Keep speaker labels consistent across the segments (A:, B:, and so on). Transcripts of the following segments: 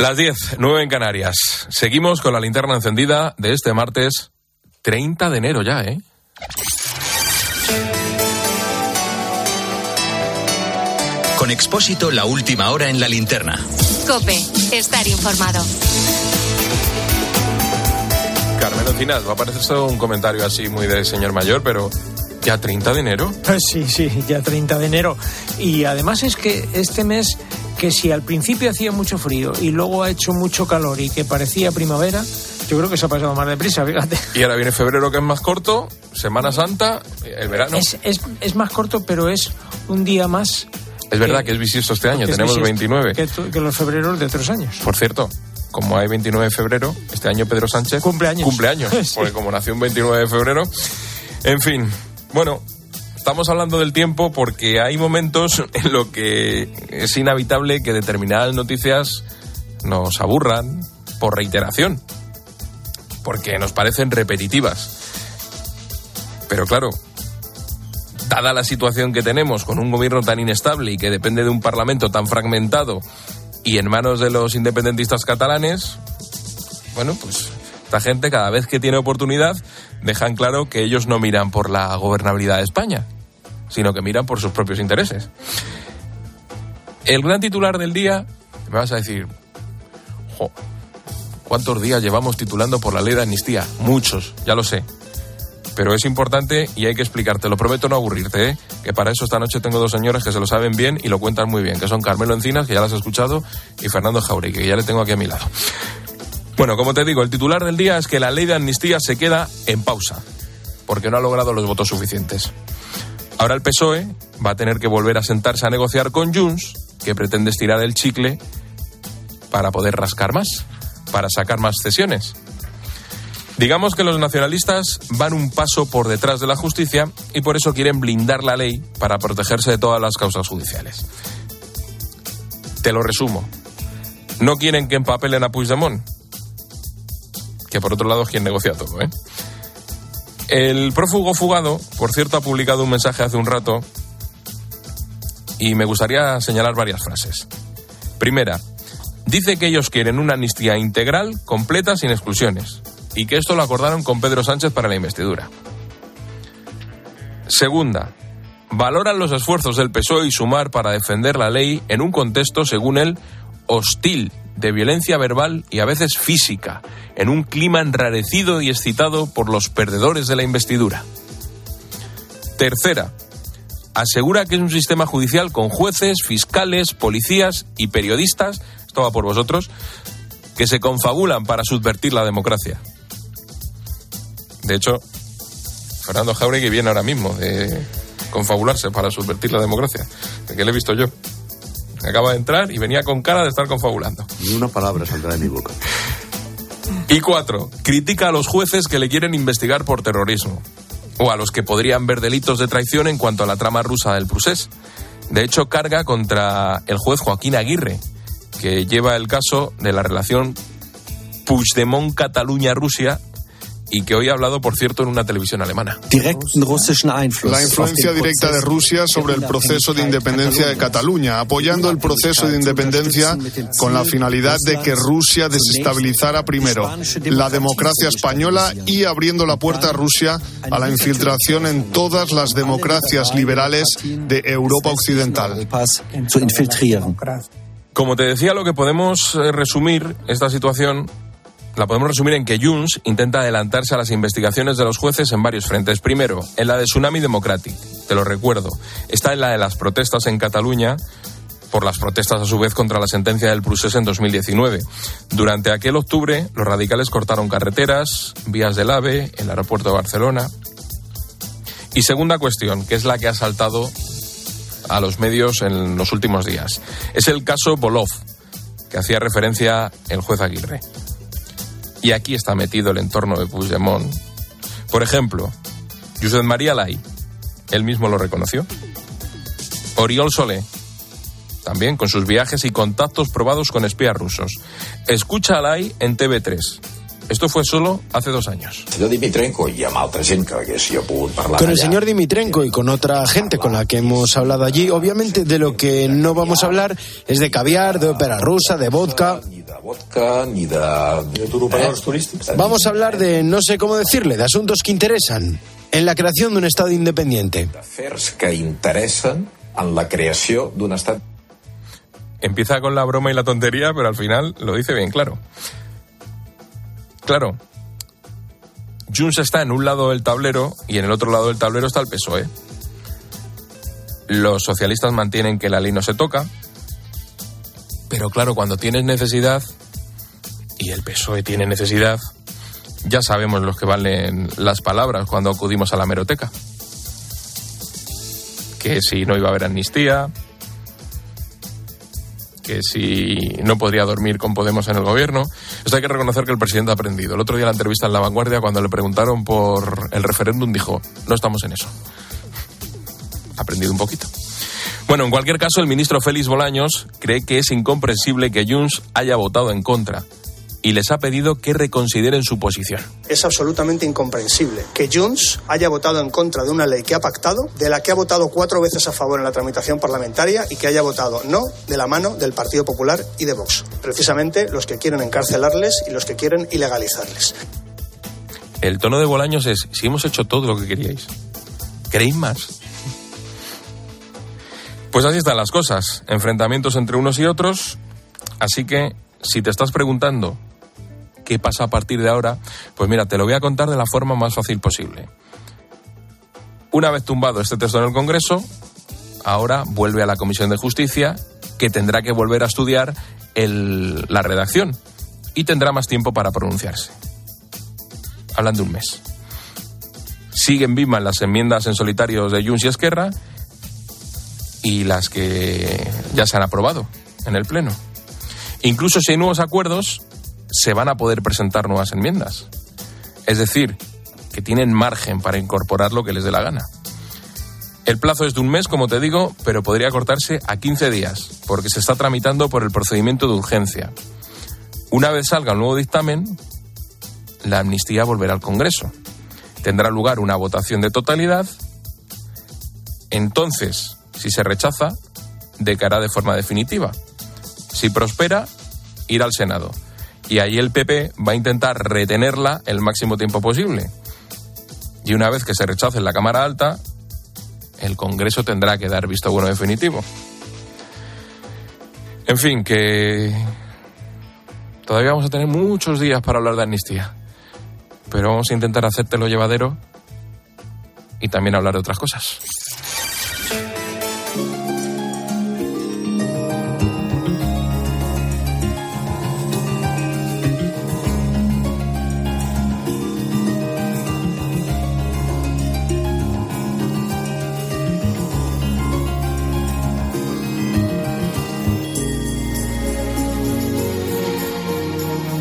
A: Las 10, 9 en Canarias. Seguimos con la linterna encendida de este martes 30 de enero ya, ¿eh?
B: Con Expósito, la última hora en la linterna.
C: Cope, estar informado.
A: Carmen Encinas, va a parecer un comentario así muy de señor mayor, pero ¿ya 30 de enero?
D: Pues sí, sí, ya 30 de enero. Y además es que este mes, que si al principio hacía mucho frío y luego ha hecho mucho calor y que parecía primavera, yo creo que se ha pasado más deprisa, fíjate.
A: Y ahora viene febrero que es más corto, Semana Santa, el verano.
D: Es, es, es más corto, pero es un día más.
A: Es verdad que es bisiesto este año,
D: es
A: tenemos
D: bisiesto,
A: 29.
D: Que, tu- que los febreros de otros años.
A: Por cierto, como hay 29 de febrero, este año Pedro Sánchez
D: Cumpleaños.
A: Cumpleaños,
D: Sí.
A: porque como nació un 29 de febrero. En fin, bueno, estamos hablando del tiempo porque hay momentos en los que es inevitable que determinadas noticias nos aburran por reiteración, porque nos parecen repetitivas. Pero claro, dada la situación que tenemos con un gobierno tan inestable y que depende de un parlamento tan fragmentado y en manos de los independentistas catalanes, bueno, pues esta gente cada vez que tiene oportunidad dejan claro que ellos no miran por la gobernabilidad de España, sino que miran por sus propios intereses. El gran titular del día, me vas a decir, "Jo, ¿cuántos días llevamos titulando por la ley de amnistía? Muchos, ya lo sé pero es importante y hay que explicarte. Lo prometo no aburrirte, ¿eh? que para eso esta noche tengo dos señores que se lo saben bien y lo cuentan muy bien, que son Carmelo Encinas, que ya las has escuchado, y Fernando Jauregui, que ya le tengo aquí a mi lado. Bueno, como te digo, el titular del día es que la ley de amnistía se queda en pausa, porque no ha logrado los votos suficientes. Ahora el PSOE va a tener que volver a sentarse a negociar con Junts, que pretende estirar el chicle para poder rascar más, para sacar más cesiones. Digamos que los nacionalistas van un paso por detrás de la justicia y por eso quieren blindar la ley para protegerse de todas las causas judiciales. Te lo resumo. No quieren que empapelen a Puigdemont, por otro lado es quien negocia todo, ¿eh? El prófugo fugado, por cierto, ha publicado un mensaje hace un rato y me gustaría señalar varias frases. Primera, dice que ellos quieren una amnistía integral, completa, sin exclusiones, y que esto lo acordaron con Pedro Sánchez para la investidura. Segunda, valoran los esfuerzos del PSOE y Sumar para defender la ley en un contexto, según él, hostil, de violencia verbal y a veces física, en un clima enrarecido y excitado por los perdedores de la investidura. Tercera, asegura que es un sistema judicial con jueces, fiscales, policías y periodistas, esto va por vosotros, que se confabulan para subvertir la democracia. De hecho, Fernando Jauregui viene ahora mismo de confabularse para subvertir la democracia, de que le he visto yo. Acaba de entrar y venía con cara de estar confabulando.
E: Ni una palabra saldrá de mi boca.
A: Y cuatro, critica a los jueces que le quieren investigar por terrorismo o a los que podrían ver delitos de traición en cuanto a la trama rusa del Prusés. De hecho, carga contra el juez Joaquín Aguirre, que lleva el caso de la relación Puigdemont-Cataluña-Rusia y que hoy ha hablado, por cierto, en una televisión alemana.
F: La influencia directa de Rusia sobre el proceso de independencia de Cataluña, apoyando el proceso de independencia con la finalidad de que Rusia desestabilizara primero la democracia española y abriendo la puerta a Rusia a la infiltración en todas las democracias liberales de Europa Occidental.
A: Como te decía, lo que podemos eh, resumir esta situación la podemos resumir en que Junts intenta adelantarse a las investigaciones de los jueces en varios frentes. Primero, en la de Tsunami Democratic, te lo recuerdo. Está en la de las protestas en Cataluña por las protestas a su vez contra la sentencia del Prusés en 2019. Durante aquel octubre, los radicales cortaron carreteras, vías del AVE, el aeropuerto de Barcelona. Y segunda cuestión, que es la que ha saltado a los medios en los últimos días, es el caso Bolov, que hacía referencia el juez Aguirre. Y aquí está metido el entorno de Puigdemont. Por ejemplo, Josep María Lai, él mismo lo reconoció. Oriol Solé, también con sus viajes y contactos probados con espías rusos. Escucha a Lai en TV3. Esto fue solo hace dos años.
G: senyor Dimitrenko parlar
H: Con el señor Dimitrenko y con otra gente con la que hemos hablado allí, obviamente de lo que no vamos a hablar es de caviar, de ópera rusa, de vodka.
G: de de... De turístics.
H: Vamos a hablar de, no sé cómo decirle, de asuntos que interesan en la creación de un Estado independiente.
G: Que interessen en la creació d'un estat
A: Empieza con la broma y la tontería, pero al final lo dice bien claro. Claro, Junts está en un lado del tablero y en el otro lado del tablero está el PSOE. Los socialistas mantienen que la ley no se toca, pero claro, cuando tienes necesidad, y el PSOE tiene necesidad, ya sabemos los que valen las palabras cuando acudimos a la meroteca. Que si no iba a haber amnistía, que si no podría dormir con Podemos en el gobierno. Esto hay que reconocer que el presidente ha aprendido. El otro día la entrevista en La Vanguardia, cuando le preguntaron por el referéndum, dijo, no estamos en eso. Ha aprendido un poquito. Bueno, en cualquier caso, el ministro Félix Bolaños cree que es incomprensible que Junts haya votado en contra y les ha pedido que reconsideren su posición.
I: Es absolutamente incomprensible que Junts haya votado en contra de una ley que ha pactado, de la que ha votado cuatro veces a favor en la tramitación parlamentaria y que haya votado no de la mano del Partido Popular y de Vox. Precisamente los que quieren encarcelarles y los que quieren ilegalizarles.
A: El tono de Bolaños es, si hemos hecho todo lo que queríais, ¿queréis más? Pues así están las cosas, enfrentamientos entre unos y otros, así que si te estás preguntando qué pasa a partir de ahora, pues mira, te lo voy a contar de la forma más fácil posible. Una vez tumbado este texto en el Congreso, ahora vuelve a la Comisión de Justicia, que tendrá que volver a estudiar la redacción y tendrá más tiempo para pronunciarse. Hablan de un mes. Siguen vivas las enmiendas en solitario de Junts y Esquerra y las que ya se han aprobado en el Pleno. Incluso si hay nuevos acuerdos, se van a poder presentar nuevas enmiendas. Es decir, que tienen margen para incorporar lo que les dé la gana. El plazo es de un mes, como te digo, pero podría cortarse a 15 días, porque se está tramitando por el procedimiento de urgencia. Una vez salga el nuevo dictamen, la amnistía volverá al Congreso. Tendrá lugar una votación de totalidad. Entonces, si se rechaza, decaerá de forma definitiva. Si prospera, irá al Senado y ahí el PP va a intentar retenerla el máximo tiempo posible. Y una vez que se rechace en la Cámara Alta, el Congreso tendrá que dar visto bueno definitivo. En fin, que todavía vamos a tener muchos días para hablar de amnistía, pero vamos a intentar hacértelo llevadero y también hablar de otras cosas.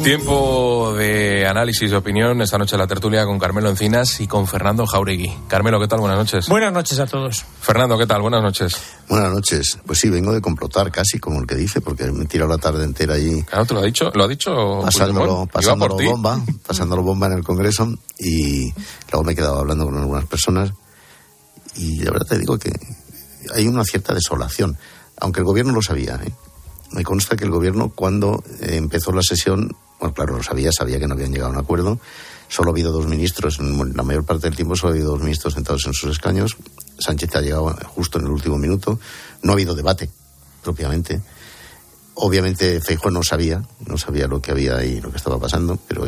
A: Tiempo de análisis de opinión esta noche la tertulia con Carmelo Encinas y con Fernando Jauregui. Carmelo, ¿qué tal? Buenas noches.
D: Buenas noches a todos.
A: Fernando, ¿qué tal? Buenas noches.
E: Buenas noches. Pues sí, vengo de complotar casi, como el que dice, porque me he tirado la tarde entera allí.
A: Claro, te lo ha dicho, lo ha dicho.
E: Pasándolo, pasándolo bomba, pasándolo bomba en el Congreso y luego me he quedado hablando con algunas personas y la verdad te digo que hay una cierta desolación, aunque el gobierno lo sabía. ¿eh? Me consta que el gobierno cuando eh, empezó la sesión bueno, claro, lo sabía, sabía que no habían llegado a un acuerdo. Solo ha habido dos ministros, en la mayor parte del tiempo solo ha habido dos ministros sentados en sus escaños. Sánchez ha llegado justo en el último minuto. No ha habido debate, propiamente. Obviamente Feijóo no sabía, no sabía lo que había ahí, lo que estaba pasando, pero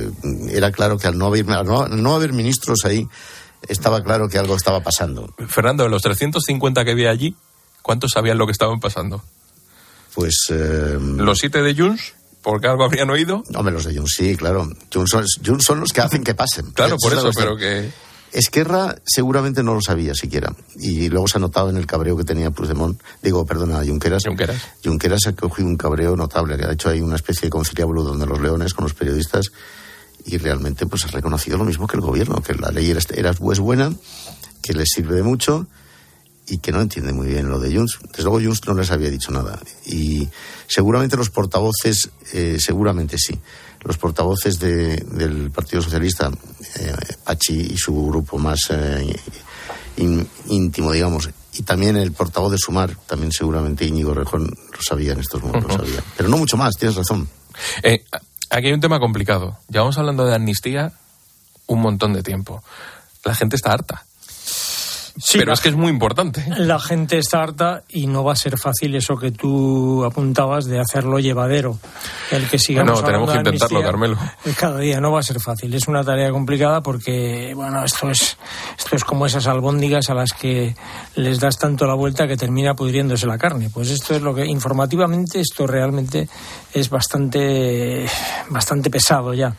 E: era claro que al no haber, no, haber ministros ahí, estaba claro que algo estaba pasando.
A: Fernando, de los 350 que había allí, ¿cuántos sabían lo que estaban pasando?
E: Pues... Eh,
A: ¿Los siete de Junts? porque algo habrían oído.
E: Hombre, los de Jun sí, claro. Jun son, son, los que hacen que pasen.
A: Claro, por eso, pero que...
E: Esquerra seguramente no lo sabía siquiera. Y luego se ha notado en el cabreo que tenía Puigdemont, digo, perdona, Junqueras.
A: Junqueras.
E: Junqueras ha cogido un cabreo notable, que ha hecho ahí una especie de conciliábulo donde los leones con los periodistas y realmente pues ha reconocido lo mismo que el gobierno, que la ley era, era pues buena, que les sirve de mucho y que no entiende muy bien lo de Junts. Desde luego Junts no les había dicho nada. Y seguramente los portavoces, eh, seguramente sí, los portavoces del Partido Socialista, eh, Pachi y su grupo más eh, íntimo, digamos, y también el portavoz de Sumar, también seguramente Íñigo Rejón lo sabía en estos momentos, lo sabía. Pero no mucho más, tienes razón.
A: Eh, aquí hay un tema complicado. Llevamos hablando de amnistía un montón de tiempo. La gente está harta. Pero es que es muy importante.
D: La gente está harta y no va a ser fácil eso que tú apuntabas de hacerlo llevadero. El que sigamos
A: no, tenemos que intentarlo, Carmelo.
D: Cada día no va a ser fácil. Es una tarea complicada porque, bueno, esto es, esto es como esas albóndigas a las que les das tanto la vuelta que termina pudriéndose la carne. Pues esto es lo que, informativamente, esto realmente es bastante, bastante pesado ya.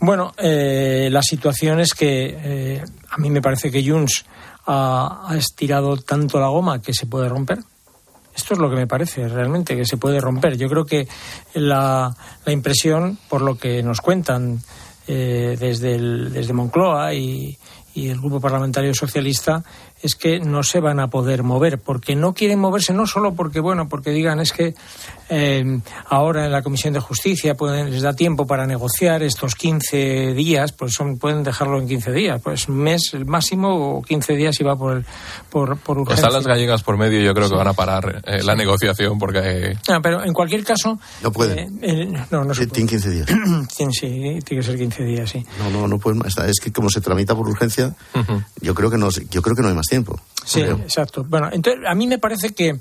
D: Bueno, eh, la situación es que eh, a mí me parece que Junts ha, estirado tanto la goma que se puede romper. Esto es lo que me parece realmente, que se puede romper. Yo creo que la, la impresión, por lo que nos cuentan eh, desde, desde Moncloa y el Grupo Parlamentario Socialista es que no se van a poder mover, porque no quieren moverse, no solo porque, bueno, porque digan es que eh, ahora en la Comisión de Justicia pueden, les da tiempo para negociar estos 15 días, pues son, pueden dejarlo en 15 días, pues un mes el máximo o 15 días y va por, el, por, por urgencia.
A: Están las gallegas por medio, yo creo que van a parar eh, la negociación porque...
D: Ah, pero en cualquier caso...
E: No puede.
D: Eh, no, no se
E: Tiene 15 días.
D: sí, tiene que ser 15 días, sí.
E: No, no, no puede más. Es que como se tramita por urgencia, yo creo que no, yo creo que no hay más tiempo.
D: Sí, exacto. Bueno, entonces a mí me parece que,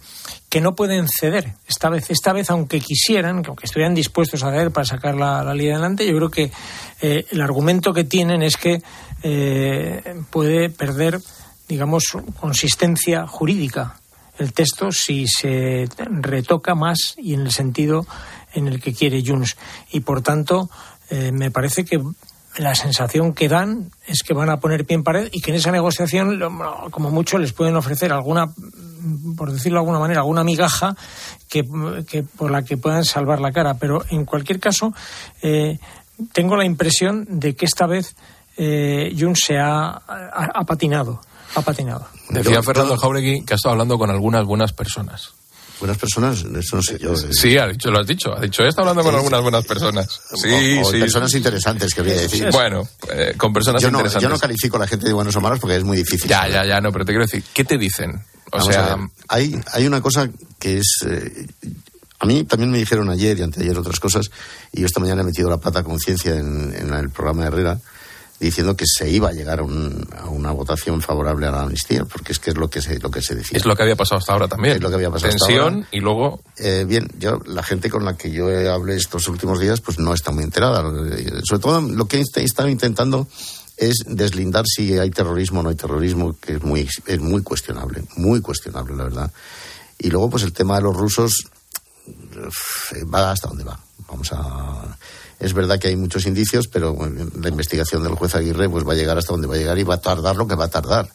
D: que no pueden ceder esta vez. Esta vez, aunque quisieran, aunque estuvieran dispuestos a ceder para sacar la, la ley adelante, yo creo que eh, el argumento que tienen es que eh, puede perder, digamos, consistencia jurídica el texto si se retoca más y en el sentido en el que quiere Junts. Y por tanto, eh, me parece que la sensación que dan es que van a poner pie en pared y que en esa negociación, como mucho, les pueden ofrecer alguna, por decirlo de alguna manera, alguna migaja que, por la que puedan salvar la cara. Pero en cualquier caso, eh, tengo la impresión de que esta vez eh, Jun se ha, ha, patinado. Ha patinado.
A: Decía Fernando Jauregui que ha estado hablando con algunas buenas personas
E: buenas personas, eso no sé yo.
A: Sí, ha dicho, lo has dicho. Ha dicho, he estado hablando con algunas buenas personas. Sí, sí.
E: Personas interesantes, quería decir.
A: Bueno, eh, con personas interesantes.
E: Yo no califico a la gente de buenos o malos porque es muy difícil.
A: Ya, ya, ya, no, pero te quiero decir, ¿qué te dicen? O sea,
E: hay, hay una cosa que es. Eh, a mí también me dijeron ayer y anteayer otras cosas, y yo esta mañana he metido la pata a conciencia en, en el programa de Herrera diciendo que se iba a llegar a, una votación favorable a la amnistía, porque es que es lo que se, lo que se decía.
A: Es lo que había pasado hasta ahora también.
E: Es lo que había pasado
A: Tensión
E: hasta
A: y luego...
E: Eh, bien, yo, la gente con la que yo hablé estos últimos días, pues no está muy enterada. Sobre todo lo que estado intentando es deslindar si hay terrorismo o no hay terrorismo, que es muy, es muy cuestionable, muy cuestionable, la verdad. Y luego, pues el tema de los rusos va hasta donde va. Vamos a es verdad que hay muchos indicios, pero la investigación del juez Aguirre pues va a llegar hasta donde va a llegar y va a tardar lo que va a tardar.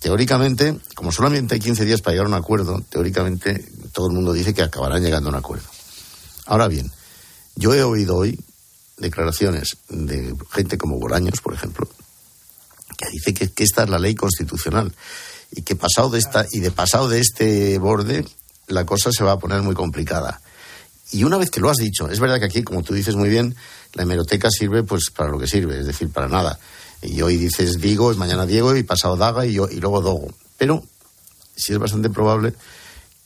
E: Teóricamente, como solamente hay 15 días para llegar a un acuerdo, teóricamente todo el mundo dice que acabarán llegando a un acuerdo. Ahora bien, yo he oído hoy declaraciones de gente como Bolaños, por ejemplo, que dice que, que, esta es la ley constitucional y que pasado de esta y de pasado de este borde la cosa se va a poner muy complicada. Y una vez que lo has dicho, es verdad que aquí, como tú dices muy bien, la hemeroteca sirve pues para lo que sirve, es decir, para nada. Y hoy dices Diego, mañana Diego, y pasado Daga, y, yo, y luego Dogo. Pero sí es bastante probable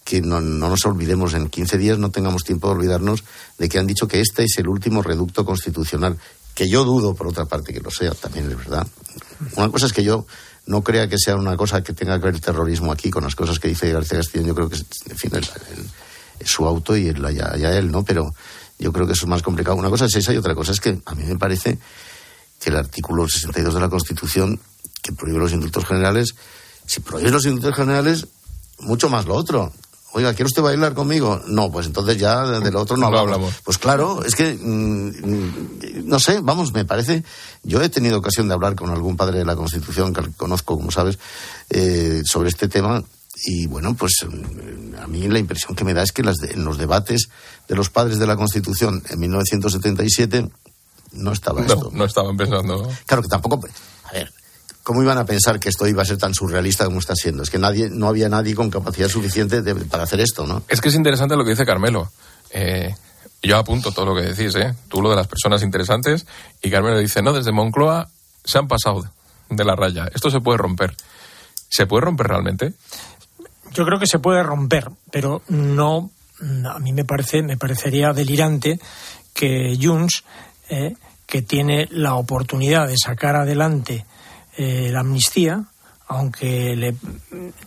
E: que no, no, nos olvidemos en 15 días, no tengamos tiempo de olvidarnos de que han dicho que este es el último reducto constitucional, que yo dudo, por otra parte, que lo sea, también es verdad. Una cosa es que yo no crea que sea una cosa que tenga que ver el terrorismo aquí con las cosas que dice García Castillo, yo creo que, en fin, el su auto y allá, él, ¿no? Pero yo creo que eso es más complicado. Una cosa es esa y otra cosa es que a mí me parece que el artículo 62 de la Constitución, que prohíbe los indultos generales, si prohíbe los indultos generales, mucho más lo otro. Oiga, ¿quiere usted bailar conmigo? No, pues entonces ya de lo otro no, hablamos. Pues claro, es que, mm, no sé, vamos, me parece, yo he tenido ocasión de hablar con algún padre de la Constitución, que conozco, como sabes, eh, sobre este tema, y bueno, pues mm, a mí la impresión que me da es que las en los debates de los padres de la Constitución en 1977 no estaba
A: no, esto. No estaban pensando.
E: Claro que tampoco. A ver, ¿cómo iban a pensar que esto iba a ser tan surrealista como está siendo? Es que nadie, no había nadie con capacidad suficiente para hacer esto, ¿no?
A: Es que es interesante lo que dice Carmelo. Eh, yo apunto todo lo que decís, ¿eh? Tú lo de las personas interesantes y Carmelo dice, no, desde Moncloa se han pasado de la raya. Esto se puede romper. ¿Se puede romper realmente?
D: Yo creo que se puede romper, pero no. A mí me parece, me parecería delirante que Junts, eh, que tiene la oportunidad de sacar adelante eh, la amnistía, aunque le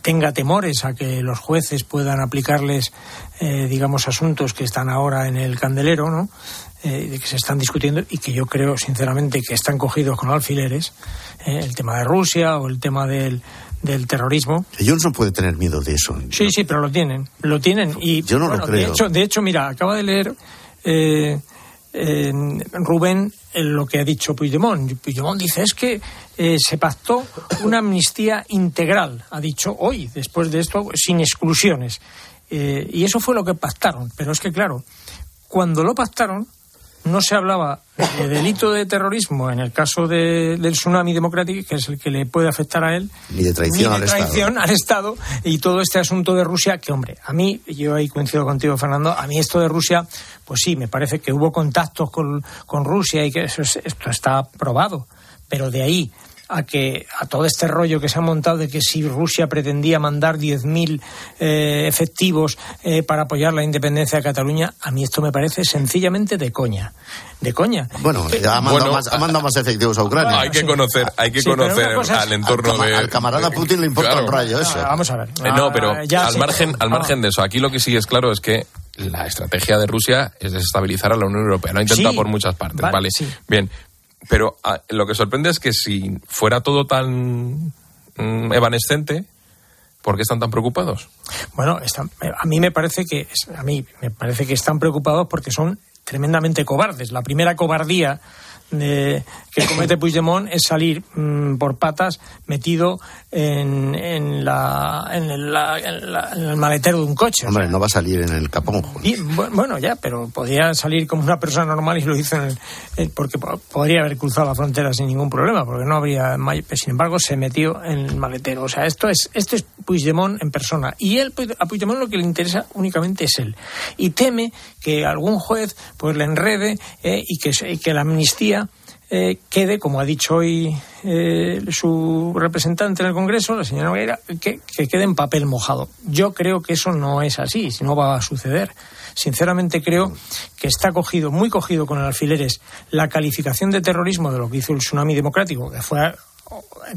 D: tenga temores a que los jueces puedan aplicarles, eh, digamos, asuntos que están ahora en el candelero, ¿no? Eh, que se están discutiendo y que yo creo, sinceramente, que están cogidos con alfileres, eh, el tema de Rusia o el tema del, del terrorismo.
E: Johnson puede tener miedo de eso.
D: Sí, sí, pero lo tienen, lo tienen. Y,
E: yo no lo creo.
D: De hecho, de hecho, mira, acaba de leer Rubén lo que ha dicho Puigdemont. Puigdemont dice es que eh, se pactó una amnistía integral, ha dicho hoy, después de esto, sin exclusiones. Eh, y eso fue lo que pactaron. Pero es que, claro, cuando lo pactaron, no se hablaba de delito de terrorismo en el caso del tsunami democrático, que es el que le puede afectar a él,
E: ni de traición,
D: al, traición
E: Estado.
D: al, Estado. y todo este asunto de Rusia, que hombre, a mí, yo ahí coincido contigo, Fernando, a mí esto de Rusia, pues sí, me parece que hubo contactos con, con Rusia y que eso esto está probado, pero de ahí a que a todo este rollo que se ha montado de que si Rusia pretendía mandar 10.000 eh, efectivos eh, para apoyar la independencia de Cataluña, a mí esto me parece sencillamente de coña. De coña.
E: Bueno, ha mandado, bueno, más, ha mandado más, efectivos a Ucrania.
A: Hay que conocer, hay que sí, conocer al entorno
E: al,
A: de.
E: Al camarada Putin le importa
A: claro.
E: un rayo eso.
D: Ah, vamos a ver.
A: Eh, no, pero ya al, margen, al margen de eso, aquí lo que sí es claro es que la estrategia de Rusia es desestabilizar a la Unión Europea. Lo ha intentado
D: sí,
A: por muchas partes,
D: vale,
A: ¿vale?
D: Sí.
A: Bien, pero a, lo que sorprende es que si fuera todo tan mm, evanescente, ¿por qué están tan preocupados?
D: Bueno, están, a mí me parece que a mí me parece que están preocupados porque son tremendamente cobardes. La primera cobardía de, que comete Puigdemont es salir mmm, por patas metido en, en, la, en, la, en, la, en, el maletero de un coche.
E: Hombre, o sea, no va a salir en el capón.
D: Y, bueno, ya, pero podría salir como una persona normal y lo hizo en el, porque podría haber cruzado la frontera sin ningún problema, porque no habría. Sin embargo, se metió en el maletero. O sea, esto es, esto es Puigdemont en persona. Y él, a Puigdemont lo que le interesa únicamente es él. Y teme que algún juez pues le enrede eh, y, que, y que la amnistía eh, quede, como ha dicho hoy eh, su representante en el Congreso, la señora Nogueira, que, que, quede en papel mojado. Yo creo que eso no es así, no va a suceder. Sinceramente creo que está cogido, muy cogido con el alfileres, la calificación de terrorismo de lo que hizo el tsunami democrático, que fue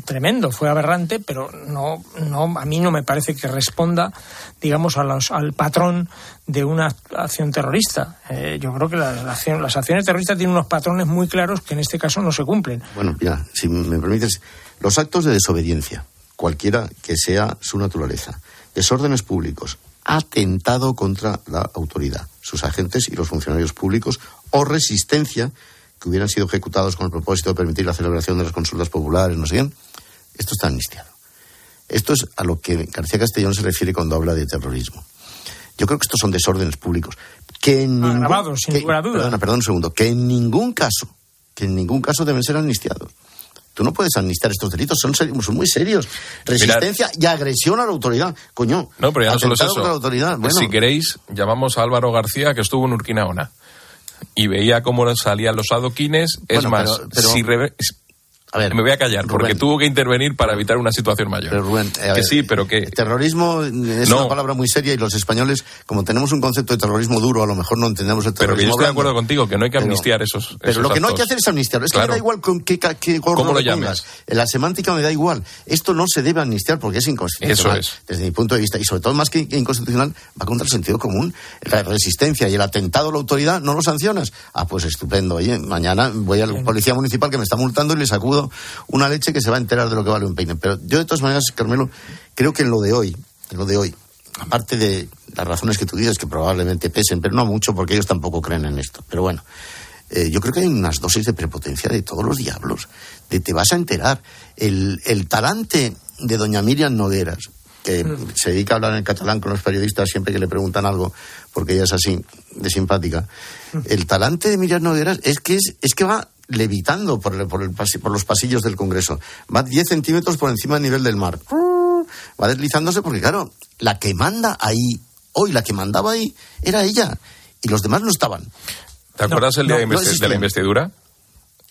D: tremendo, fue aberrante, pero no, no, a mí no me parece que responda, digamos, a los, al patrón de una acción terrorista. Eh, yo creo que la, la acción, las acciones terroristas tienen unos patrones muy claros que en este caso no se cumplen.
E: Bueno, mira, si me permites, los actos de desobediencia, cualquiera que sea su naturaleza, desórdenes públicos, atentado contra la autoridad, sus agentes y los funcionarios públicos o resistencia que hubieran sido ejecutados con el propósito de permitir la celebración de las consultas populares, no sé bien, esto está amnistiado. Esto es a lo que García Castellón se refiere cuando habla de terrorismo. Yo creo que estos son desórdenes públicos. Que en ningún,
D: Agravados, sin
E: que,
D: lugar a duda.
E: Perdona, perdón un segundo. Que en ningún caso, que en ningún caso deben ser amnistiados. Tú no puedes amnistiar estos delitos, son, ser, son muy serios. Resistencia Mirad. y agresión a la autoridad, coño.
A: No, pero ya no solo es eso.
E: La autoridad. Bueno,
A: si queréis, llamamos a Álvaro García, que estuvo en Urquinaona y veía cómo salían los adoquines. Es más,
E: pero- pero-
A: si
E: a ver,
A: me voy a callar porque tuvo que intervenir para evitar una situación mayor.
E: Pero Rubén, a
A: que
E: ver,
A: sí, pero que
E: Terrorismo es
A: No.
E: una palabra muy seria y los españoles, como tenemos un concepto de terrorismo duro, a lo mejor no entendemos el
A: pero
E: terrorismo.
A: que yo estoy de acuerdo contigo que no hay que
E: Pero-
A: amnistiar esos.
E: Pero lo que no hay que hacer es amnistiarlo. Es que me da igual con qué, qué gorro
A: ¿Cómo lo llames?
E: La semántica me da igual. Esto no se debe amnistiar porque es inconstitucional.
A: Eso es.
E: Desde mi punto de vista. Y sobre todo, más que inconstitucional, va contra el sentido común. La resistencia y el atentado a la autoridad no lo sancionas. Ah, pues estupendo. Oye, mañana voy al policía municipal que me está multando y le sacudo una leche que se va a enterar de lo que vale un peine. Pero yo, de todas maneras, Carmelo, creo que en lo de hoy, en lo de hoy, aparte de las razones que tú dices que probablemente pesen, pero no mucho porque ellos tampoco creen en esto. Pero bueno, eh, yo creo que hay unas dosis de prepotencia de todos los diablos. De te vas a enterar. El, el talante de doña Miriam Nogueras, que se dedica a hablar en catalán con los periodistas siempre que le preguntan algo, porque ella es así, de simpática. El talante de Miriam Nogueras es que, es, es que va levitando por, el- por, el pasi- por los pasillos del Congreso. Va 10 centímetros por encima del nivel del mar. Va deslizándose porque, claro, la que manda ahí, hoy la que mandaba ahí, era ella. Y los demás no estaban.
A: ¿Te acuerdas el día
E: no,
A: de,
E: no
A: investi- de la investidura?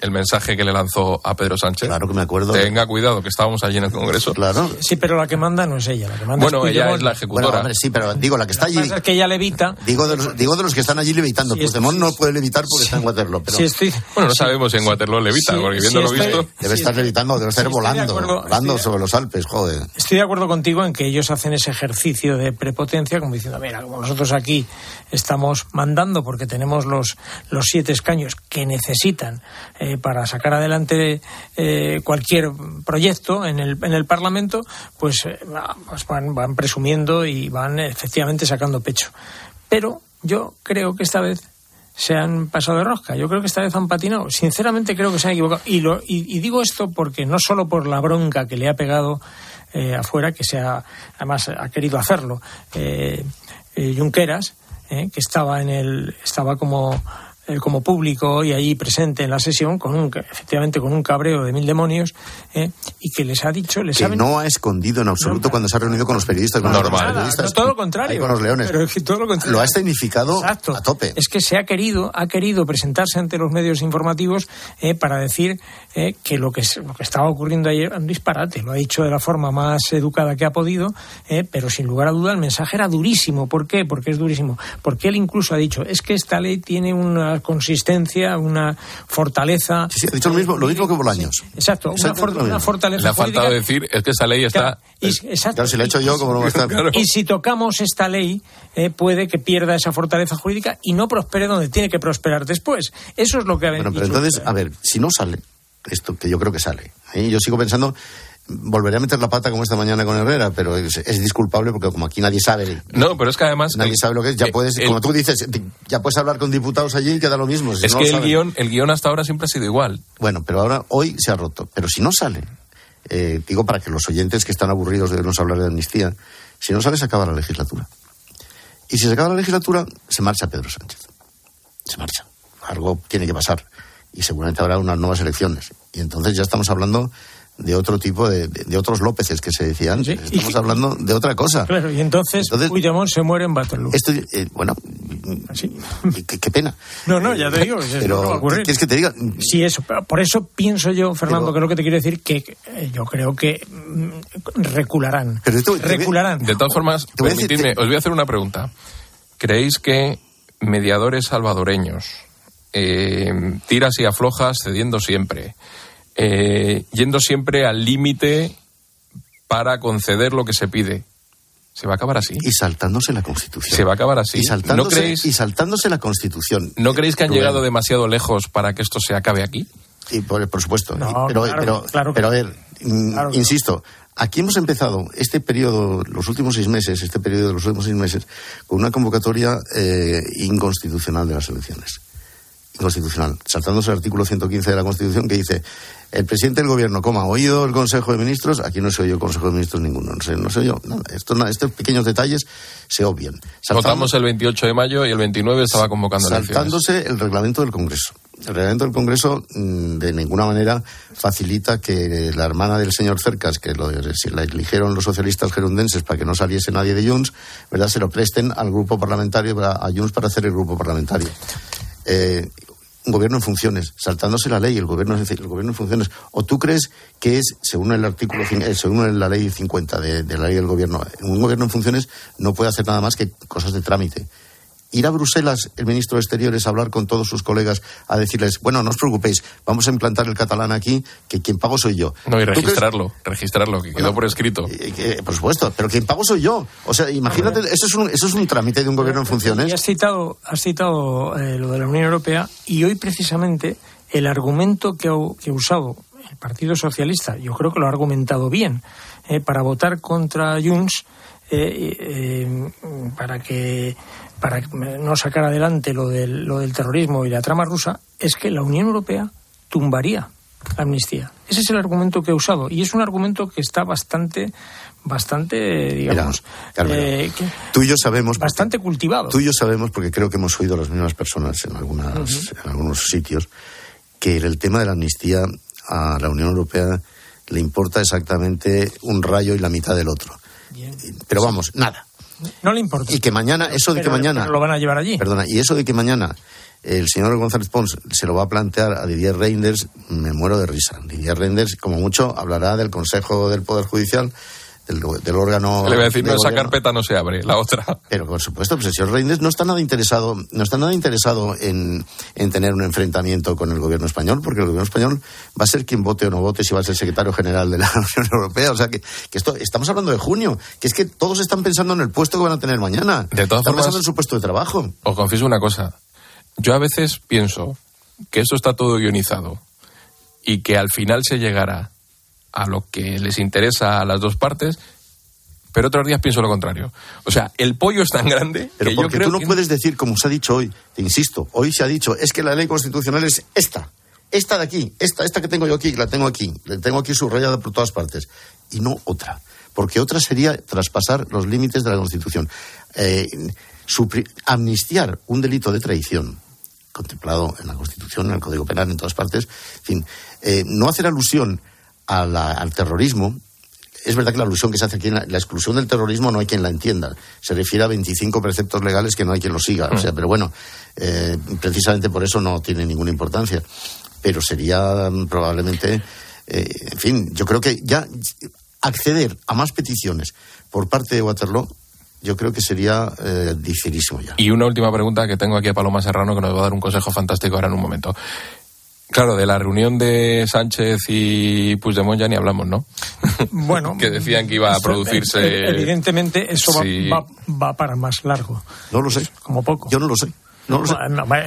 A: El mensaje que le lanzó a Pedro Sánchez.
E: Claro que me acuerdo.
A: Tenga cuidado, que estábamos allí en el Congreso.
E: Claro.
D: Sí, pero la que manda no es ella. La que manda
A: bueno,
D: es
A: ella
D: Puigdemont.
A: es la ejecutora.
E: Bueno, hombre, sí, pero digo, la que está allí.
D: Lo que pasa es que ella levita.
E: Digo de, los, digo de los que están allí levitando.
D: Sí,
E: Puigdemont
D: sí,
E: no puede levitar porque está en Waterloo. Pero
D: Sí, estoy,
A: Bueno, no
D: sí,
A: sabemos si en Waterloo levita,
D: Sí,
A: porque
D: sí,
A: viendo lo
D: estoy-
A: visto.
E: debe
D: sí,
E: estar
D: estoy-
E: levitando, debe estar
D: sí, de
E: volando.
D: acuerdo,
E: volando
D: estoy-
E: sobre los Alpes, joder.
D: Estoy de acuerdo contigo en que ellos hacen ese ejercicio de prepotencia como diciendo, mira, como nosotros aquí estamos mandando porque tenemos los, los siete escaños que necesitan eh, para sacar adelante eh, cualquier proyecto en el, en el Parlamento, pues, eh, pues van, van presumiendo y van eh, efectivamente sacando pecho. Pero yo creo que esta vez se han pasado de rosca. Yo creo que esta vez han patinado. Sinceramente creo que se han equivocado. Y, lo, y, y digo esto porque no solo por la bronca que le ha pegado eh, afuera, que se ha, además ha querido hacerlo, eh, eh, Junqueras, eh, que estaba en el, estaba como eh, como público y ahí presente en la sesión con un efectivamente con un cabreo de mil demonios eh, y que les ha dicho les
E: Que no ha escondido en absoluto
D: No,
E: cuando se ha reunido con los periodistas. Con los
A: Normal.
D: Nada,
E: periodistas,
D: no, todo lo contrario.
E: con los leones.
D: Pero es que todo lo contrario.
E: Lo ha escenificado
D: Exacto.
E: a tope.
D: Es que se ha querido, ha querido presentarse ante los medios informativos eh, para decir eh, que lo que lo que estaba ocurriendo ayer era un disparate. Lo ha dicho de la forma más educada que ha podido, pero sin lugar a duda el mensaje era durísimo. ¿Por qué? Porque es durísimo. Porque él incluso ha dicho es que esta ley tiene una consistencia, una fortaleza.
E: Sí, sí, ha dicho lo mismo, lo mismo que Bolaños.
D: Sí, exacto, una,
E: Exactamente
D: for- una fortaleza.
A: Le ha faltado
D: jurídica.
A: decir, es que esa ley está...
D: Claro, y- exacto.
E: Claro, si lo he hecho yo, como no va a estar?
A: Claro.
D: Y si tocamos esta ley, eh, puede que pierda esa fortaleza jurídica y no prospere donde tiene que prosperar después. Eso es lo que ha
E: Bueno, pero
D: dicho.
E: entonces, a ver, si no sale, esto que yo creo que sale, ¿eh? yo sigo pensando, volveré a meter la pata como esta mañana con Herrera, pero es, es disculpable porque como aquí nadie sabe,
A: No, pero es que además...
E: nadie
A: el-
E: sabe lo que es, ya
A: el-
E: puedes,
A: el-
E: como tú dices, ya puedes hablar con diputados allí y queda lo mismo. si
A: Es
E: no
A: que el
E: saben.
A: guion, el guion hasta ahora siempre ha sido igual.
E: Bueno, pero ahora, hoy se ha roto. Pero si no sale, eh, digo para que los oyentes que están aburridos de vernos hablar de amnistía, si no sale se acaba la legislatura. Y si se acaba la legislatura, se marcha Pedro Sánchez. Se marcha. Algo tiene que pasar. Y seguramente habrá unas nuevas elecciones. Y entonces ya estamos hablando de otro tipo de, de, de otros Lópezes que se decían.
D: Sí, y-
E: Estamos hablando de otra cosa.
D: Claro, y entonces,
E: Entonces-
D: Puigdemont se muere en Waterloo.
E: Esto, eh, bueno,
D: Así.
E: qué, qué pena.
D: No, no, ya te digo, es-
E: Pero,
D: no va a ocurrir.
E: ¿qué quieres que te diga?
D: Sí, eso. pero Por eso pienso yo, Fernando,
E: Pero-
D: que es lo que te quiero decir, que eh, yo creo que mm, recularán.
E: Pero esto- te-
D: recularán.
A: De todas formas,
E: voy decir-
A: permitidme,
E: te-
A: os voy a hacer una pregunta. ¿Creéis que mediadores salvadoreños, eh, tiras y aflojas, cediendo siempre, eh, yendo siempre al límite para conceder lo que se pide, se va a acabar así?
E: Y saltándose la Constitución.
A: Se va a acabar así.
E: Y saltándose,
A: ¿No creéis,
E: y saltándose la Constitución.
A: ¿no creéis que han
E: Rubén,
A: llegado demasiado lejos para que esto se acabe aquí?
E: Y por, por supuesto.
D: No,
E: pero,
D: claro,
E: pero,
D: claro que
E: pero a ver, mm,
D: Claro
E: insisto, aquí hemos empezado este periodo, los últimos seis meses, este periodo de los últimos seis meses, con una convocatoria eh, inconstitucional de las elecciones. Inconstitucional. Saltándose el artículo 115 de la Constitución que dice, el presidente del gobierno, coma, oído el Consejo de Ministros, aquí no se oyó el Consejo de Ministros ninguno, no sé, no sé yo, nada. Esto, nada, estos pequeños detalles se obvian. Saltando-
A: Votamos el 28 de mayo y el 29 estaba convocando elecciones.
E: Saltándose el reglamento del Congreso. El reglamento del Congreso mm, de ninguna manera facilita que la hermana del señor Cercas, que lo, si la eligieron los socialistas gerundenses para que no saliese nadie de Junts, ¿verdad? se lo presten al grupo parlamentario, a Junts para hacer el grupo parlamentario. Eh, un gobierno en funciones, saltándose la ley, el gobierno, el gobierno en funciones. ¿O tú crees que es, según el artículo, eh, según la ley 50 de, de la ley del gobierno, un gobierno en funciones no puede hacer nada más que cosas de trámite? Ir a Bruselas, el ministro de Exteriores, a hablar con todos sus colegas, a decirles, bueno, no os preocupéis, vamos a implantar el catalán aquí, que quien pago soy yo.
A: No, y
E: ¿Tú crees-
A: registrarlo, registrarlo, que quedó por escrito.
E: Eh, que, por supuesto, pero quien pago soy yo. O sea, imagínate, eso es un, eso es un trámite de un gobierno en
D: Y
E: funciones.
D: has citado, has citado eh, lo de la Unión Europea y hoy precisamente el argumento que ha, que ha usado el Partido Socialista, yo creo que lo ha argumentado bien, eh, para votar contra Junts, eh, eh, para que para no sacar adelante lo del, lo del terrorismo y la trama rusa, es que la Unión Europea tumbaría la amnistía. Ese es el argumento que ha usado y es un argumento que está bastante, bastante, digamos,
E: Carmelo,
D: eh, que-
E: Tú y yo sabemos. porque-
D: bastante cultivado.
E: Tú y yo sabemos, porque creo que hemos oído a las mismas personas en, algunas, en algunos sitios, que el tema de la amnistía a la Unión Europea le importa exactamente un rayo y la mitad del otro.
D: Bien.
E: Pero vamos, nada.
D: No le importa.
E: Y que mañana, eso de
D: Pero-
E: que mañana.
D: pero lo van a llevar allí.
E: Perdona, y eso de que mañana el señor González Pons se lo va a plantear a Didier Reinders, me muero de risa. Didier Reinders, como mucho, hablará del Consejo del Poder Judicial, del, órgano.
A: Le voy a decir, no, esa carpeta no se abre, la otra.
E: Pero por supuesto, pues el señor Reinders no está nada interesado, no está nada interesado en, en, tener un enfrentamiento con el gobierno español, porque el gobierno español va a ser quien vote o no vote si va a ser secretario general de la Unión Europea. O sea que, que esto, estamos hablando de junio, que es que todos están pensando en el puesto que van a tener mañana.
A: De todas
E: están
A: pensando
E: en su puesto de trabajo.
A: Os confieso una cosa. Yo a veces pienso que esto está todo guionizado y que al final se llegará a lo que les interesa a las dos partes pero otros días pienso lo contrario. O sea, el pollo es tan grande
E: pero
A: que
E: porque
A: yo creo
E: tú no puedes decir, como se ha dicho hoy, te insisto, hoy se ha dicho, es que la ley constitucional es esta, esta de aquí, esta, esta que tengo yo aquí, la tengo aquí, la tengo aquí subrayada por todas partes, y no otra, porque otra sería traspasar los límites de la Constitución. Eh, amnistiar un delito de traición contemplado en la Constitución, en el Código Penal, en todas partes, en fin, eh, no hacer alusión al terrorismo, es verdad que la alusión que se hace aquí, la, la, exclusión del terrorismo, no hay quien la entienda. Se refiere a 25 preceptos legales que no hay quien los siga. O sea, mm. pero bueno, eh, precisamente por eso no tiene ninguna importancia. Pero sería mm, probablemente, eh, en fin, yo creo que ya acceder a más peticiones por parte de Waterloo yo creo que sería eh, dificilísimo ya.
A: Y una última pregunta que tengo aquí a Paloma Serrano que nos va a dar un consejo fantástico ahora en un momento. Claro, de la reunión de Sánchez y Puigdemont ya ni hablamos, ¿no?
D: Bueno.
A: que decían que iba a producirse.
D: Evidentemente, eso va, va, para más largo.
E: No lo sé.
D: Como poco.
E: Yo no lo sé. No lo sé.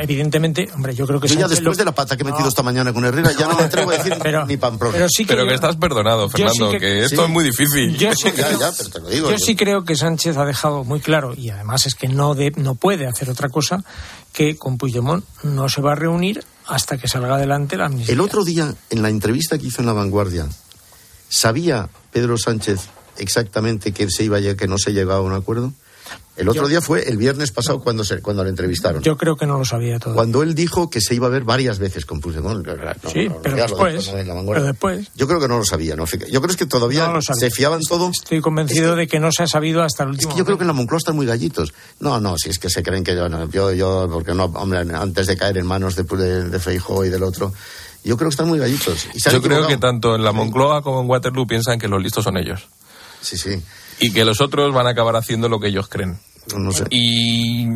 D: evidentemente, hombre, yo creo que...
E: Yo ya después de la pata que he metido esta mañana con Herrera, ya no me atrevo a decir pero, ni Pamplona.
A: Pero, sí que, pero que estás perdonado, Fernando, que, esto es muy difícil.
D: Yo sí, creo, ya, pero te lo digo, yo sí creo que Sánchez ha dejado muy claro, y además es que no, de, no puede hacer otra cosa, que con Puigdemont no se va a reunir hasta que salga adelante la amnistía.
E: El otro día, en la entrevista que hizo en La Vanguardia, ¿sabía Pedro Sánchez exactamente que se iba ya que no se llegaba a un acuerdo? El otro día fue el viernes pasado cuando se, cuando le entrevistaron.
D: Yo creo que no lo sabía todo.
E: Cuando él dijo que se iba a ver varias veces con Puigdemont.
D: sí, pero, después, pero, después,
E: Yo creo que no lo sabía. No, yo creo que todavía se fiaban todo.
D: Estoy convencido de que no se ha sabido hasta el último.
E: Es que yo creo que en la Moncloa están muy gallitos. No, no, si es que se creen que yo, no, yo, yo porque no, hombre, antes de caer en manos de, de, de Feijóo y del otro. Yo creo que están muy gallitos.
A: yo creo que tanto en la Moncloa como en Waterloo piensan que los listos son ellos.
E: Sí, sí.
A: Y que los otros van a acabar haciendo lo que ellos creen.
E: No sé.
A: Y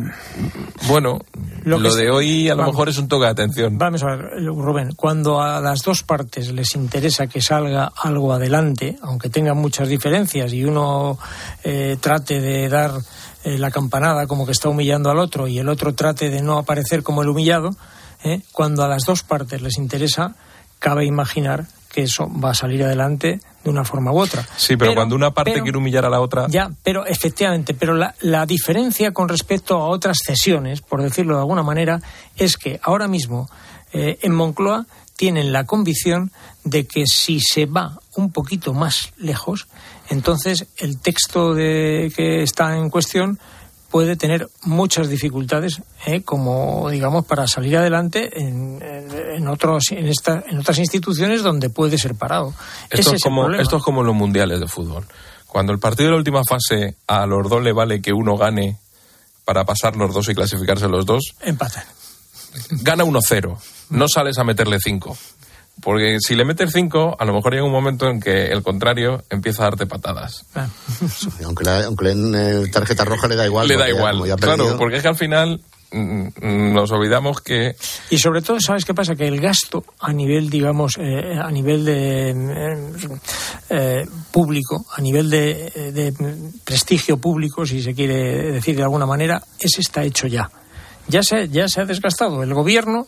A: bueno, lo, de hoy a lo mejor es un toque de atención.
D: Vamos a ver, Rubén, cuando a las dos partes les interesa que salga algo adelante, aunque tengan muchas diferencias y uno eh, trate de dar eh, la campanada como que está humillando al otro y el otro trate de no aparecer como el humillado, eh, cuando a las dos partes les interesa, cabe imaginar que eso va a salir adelante de una forma u otra.
A: Sí, pero, cuando una parte quiere humillar a la otra.
D: Ya, pero efectivamente, pero la, la, diferencia con respecto a otras cesiones, por decirlo de alguna manera, es que ahora mismo eh, en Moncloa tienen la convicción de que si se va un poquito más lejos, entonces el texto de, que está en cuestión puede tener muchas dificultades, ¿eh? como digamos, para salir adelante en, en, otros, en, esta, en otras instituciones donde puede ser parado.
A: Esto es, como, esto es como los mundiales de fútbol. Cuando el partido de la última fase a los dos le vale que uno gane para pasar los dos y clasificarse los dos,
D: empatan.
A: Gana 1-0, no sales a meterle 5. Porque si le metes cinco, a lo mejor llega un momento en que el contrario empieza a darte patadas.
E: Ah. aunque, le den eh, tarjeta roja le da igual.
A: Le da igual, claro, porque es que al final mm, mm, nos olvidamos que
D: y sobre todo sabes qué pasa que el gasto a nivel digamos eh, a nivel de eh, público a nivel de, de, prestigio público si se quiere decir de alguna manera ese está hecho ya ya se ya se ha desgastado el gobierno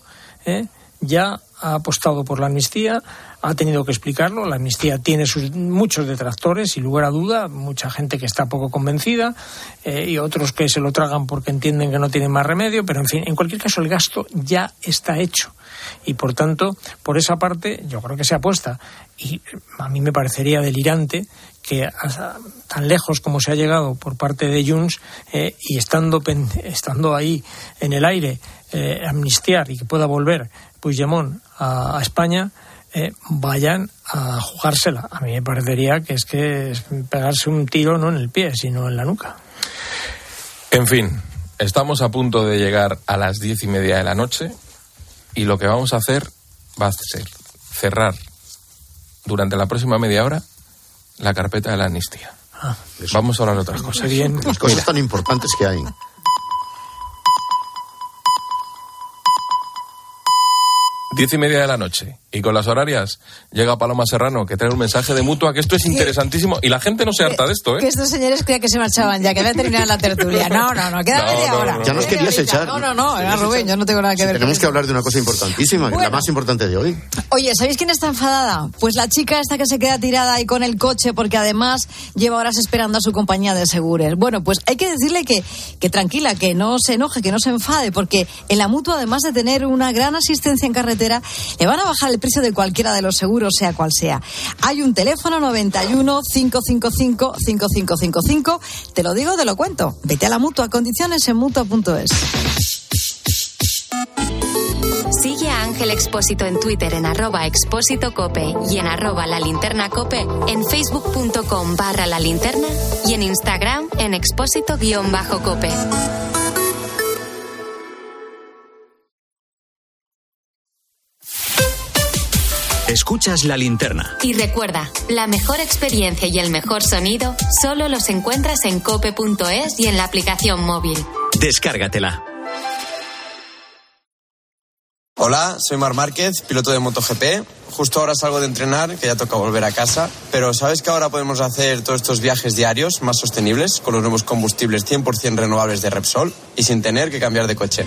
D: ya ha apostado por la amnistía, ha tenido que explicarlo. La amnistía tiene sus, muchos detractores, sin lugar a duda, mucha gente que está poco convencida eh, y otros que se lo tragan porque entienden que no tienen más remedio, pero en fin, en cualquier caso el gasto ya está hecho. Y por tanto, por esa parte, yo creo que se apuesta. Y a mí me parecería delirante que tan lejos como se ha llegado por parte de Junts eh, y estando, estando ahí en el aire, eh, amnistiar y que pueda volver Puigdemont a, España, eh, vayan a jugársela. A mí me parecería que es que es pegarse un tiro no en el pie, sino en la nuca.
A: En fin, estamos a punto de llegar a las diez y media de la noche y lo que vamos a hacer va a ser cerrar durante la próxima media hora la carpeta de la amnistía.
D: Ah,
A: Vamos a hablar de otras cosas.
D: bien.
E: Las cosas tan importantes que hay.
A: Diez y media de la noche. Y con las horarias llega Paloma Serrano que trae un mensaje de mutua que esto es interesantísimo. Y la gente no se harta de esto,
J: Que
A: ¿eh?
J: estos señores creían que se marchaban ya, que había terminado la tertulia. No, no, no, queda
A: No,
J: media
A: no,
J: hora.
A: no, no.
E: Ya nos querías echar.
J: No, no, no, era Rubén, yo no tengo nada que ver
E: Tenemos
J: con
E: que hablar de una cosa importantísima,
J: Bueno.
E: la más importante de hoy.
J: Oye, ¿sabéis quién está enfadada? Pues la chica esta que se queda tirada ahí con el coche porque además lleva horas esperando a su compañía de seguros. Bueno, pues hay que decirle que, que tranquila, que no se enoje, que no se enfade, porque en la mutua, además de tener una gran asistencia en carretera, le van a bajar el precio de cualquiera de los seguros, sea cual sea. Hay un teléfono 91 555 5555. Te lo digo, te lo cuento. Vete a la mutua, condiciones en mutua.es.
C: Sigue a Ángel Expósito en Twitter en arroba expósito cope y en arroba la linterna cope, en facebook.com barra la linterna y en Instagram en expósito guion bajo cope.
B: Escuchas la linterna.
C: Y recuerda, la mejor experiencia y el mejor sonido solo los encuentras en cope.es y en la aplicación móvil.
B: Descárgatela.
K: Hola, soy Mar Márquez, piloto de MotoGP. Justo ahora salgo de entrenar, que ya toca volver a casa. Pero ¿sabes que ahora podemos hacer todos estos viajes diarios más sostenibles con los nuevos combustibles 100% renovables de Repsol y sin tener que cambiar de coche?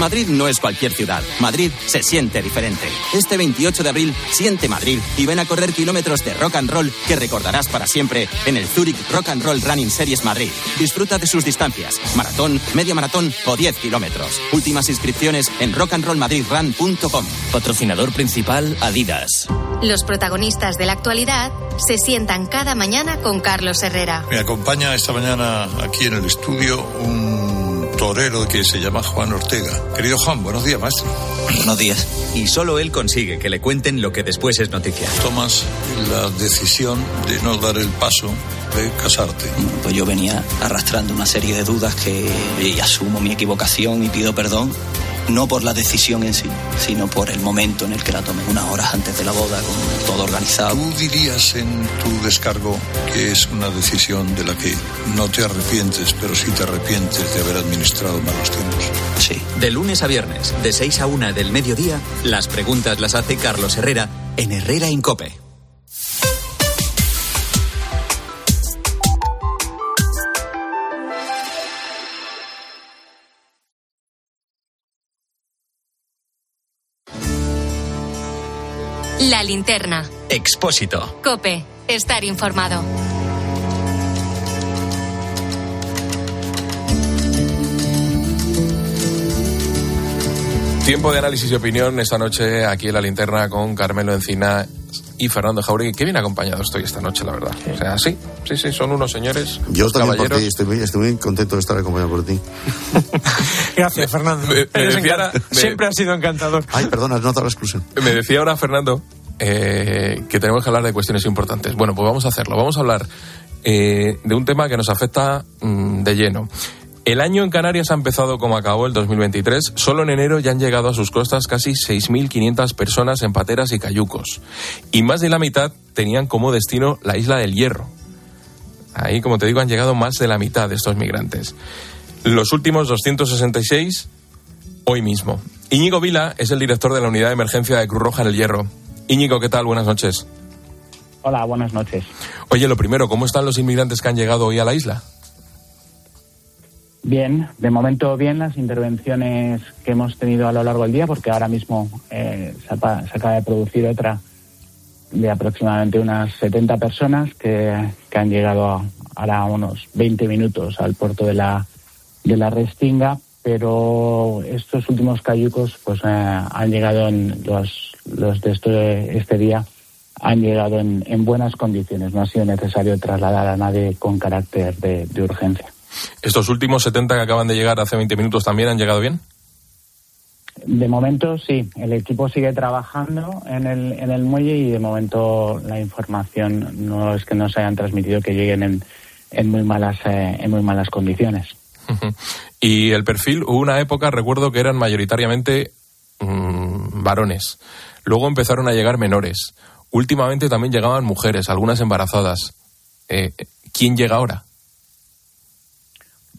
L: Madrid no es cualquier ciudad. Madrid se siente diferente. Este 28 de abril, siente Madrid y ven a correr kilómetros de rock and roll que recordarás para siempre en el Zurich Rock and Roll Running Series Madrid. Disfruta de sus distancias, maratón, media maratón o 10 kilómetros. Últimas inscripciones en rockandrollmadridrun.com.
M: Patrocinador principal Adidas.
C: Los protagonistas de la actualidad se sientan cada mañana con Carlos Herrera.
N: Me acompaña esta mañana aquí en el estudio un torero que se llama Juan Ortega. Querido Juan, buenos días, maestro.
B: Buenos días. Y solo él consigue que le cuenten lo que después es noticia.
N: Tomas la decisión de no dar el paso de casarte.
M: Pues yo venía arrastrando una serie de dudas que y asumo mi equivocación y pido perdón. No por la decisión en sí, sino por el momento en el que la tomé, unas horas antes de la boda, con todo organizado.
N: ¿Tú dirías en tu descargo que es una decisión de la que no te arrepientes, pero sí te arrepientes de haber administrado malos tiempos?
M: Sí.
B: De lunes a viernes, de 6 a 1 del mediodía, las preguntas las hace Carlos Herrera en Herrera Incope.
C: Linterna.
B: Expósito.
C: Cope. Estar informado.
A: Tiempo de análisis y opinión esta noche aquí en la linterna con Carmelo Encina y Fernando Jauregui. Qué bien acompañado estoy esta noche, la verdad. O sea, sí, sí, sí, son unos señores.
E: Yo
A: unos
E: también por ti, estoy muy, estoy muy contento de estar acompañado por ti.
D: Gracias, Fernando.
A: me decía
D: encan-
A: ahora- me-
D: Siempre ha sido encantador.
E: Ay, perdona, has notado la exclusión.
A: Me decía ahora Fernando eh, que tenemos que hablar de cuestiones importantes. Bueno, pues vamos a hacerlo. Vamos a hablar eh, de un tema que nos afecta mm, de lleno. El año en Canarias ha empezado como acabó el 2023. Solo en enero ya han llegado a sus costas casi 6.500 personas en pateras y cayucos. Y más de la mitad tenían como destino la isla del Hierro. Ahí, como te digo, han llegado más de la mitad de estos migrantes. Los últimos 266 hoy mismo. Íñigo Vila es el director de la unidad de emergencia de Cruz Roja en el Hierro. Íñigo, ¿qué tal? Buenas noches.
O: Hola, buenas noches.
A: Oye, lo primero, ¿cómo están los inmigrantes que han llegado hoy a la isla?
O: Bien, de momento bien las intervenciones que hemos tenido a lo largo del día, porque ahora mismo eh, se, apa- se acaba de producir otra de aproximadamente unas 70 personas que, que han llegado a- ahora unos 20 minutos al puerto de la, de la Restinga, pero estos últimos cayucos pues eh, han llegado en los, los de este, este día han llegado en, en buenas condiciones. No ha sido necesario trasladar a nadie con carácter de, de urgencia.
A: ¿Estos últimos 70 que acaban de llegar hace 20 minutos también han llegado bien?
O: De momento sí, el equipo sigue trabajando en el, en el muelle y de momento la información no es que no se hayan transmitido que lleguen en, en muy malas eh, en muy malas condiciones.
A: Y el perfil, hubo una época, recuerdo que eran mayoritariamente mm, varones. Luego empezaron a llegar menores. Últimamente también llegaban mujeres, algunas embarazadas. Eh, ¿Quién llega ahora?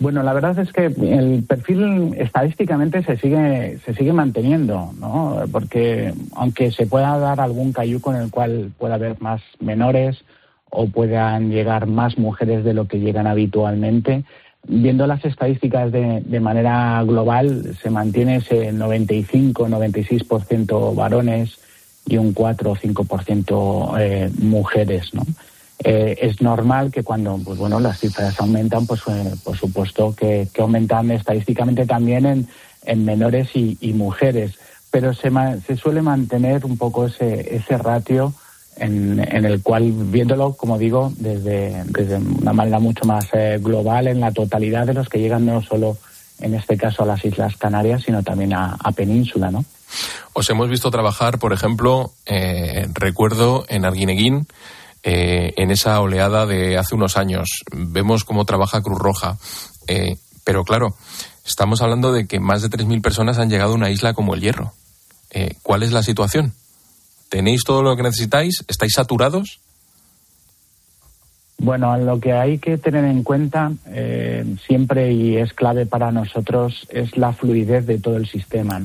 O: Bueno, la verdad es que el perfil estadísticamente se sigue se sigue manteniendo, ¿no? Porque aunque se pueda dar algún cayuco en el cual pueda haber más menores o puedan llegar más mujeres de lo que llegan habitualmente, viendo las estadísticas de, de manera global se mantiene ese 95-96% varones y un 4 o 5% eh, mujeres, ¿no? Eh, es normal que cuando pues bueno las cifras aumentan pues eh, por supuesto que, aumentan estadísticamente también en, en menores y, mujeres pero se, se suele mantener un poco ese, ese ratio en, el cual viéndolo como digo desde, desde una manera mucho más eh, global en la totalidad de los que llegan no solo en este caso a las Islas Canarias sino también a, Península no
A: os hemos visto trabajar por ejemplo recuerdo en Arguineguín eh, en esa oleada de hace unos años. Vemos cómo trabaja Cruz Roja. Eh, pero claro, estamos hablando de que más de 3.000 personas han llegado a una isla como el Hierro. Eh, ¿Cuál es la situación? ¿Tenéis todo lo que necesitáis? ¿Estáis saturados?
O: Bueno, lo que hay que tener en cuenta siempre y es clave para nosotros es la fluidez de todo el sistema.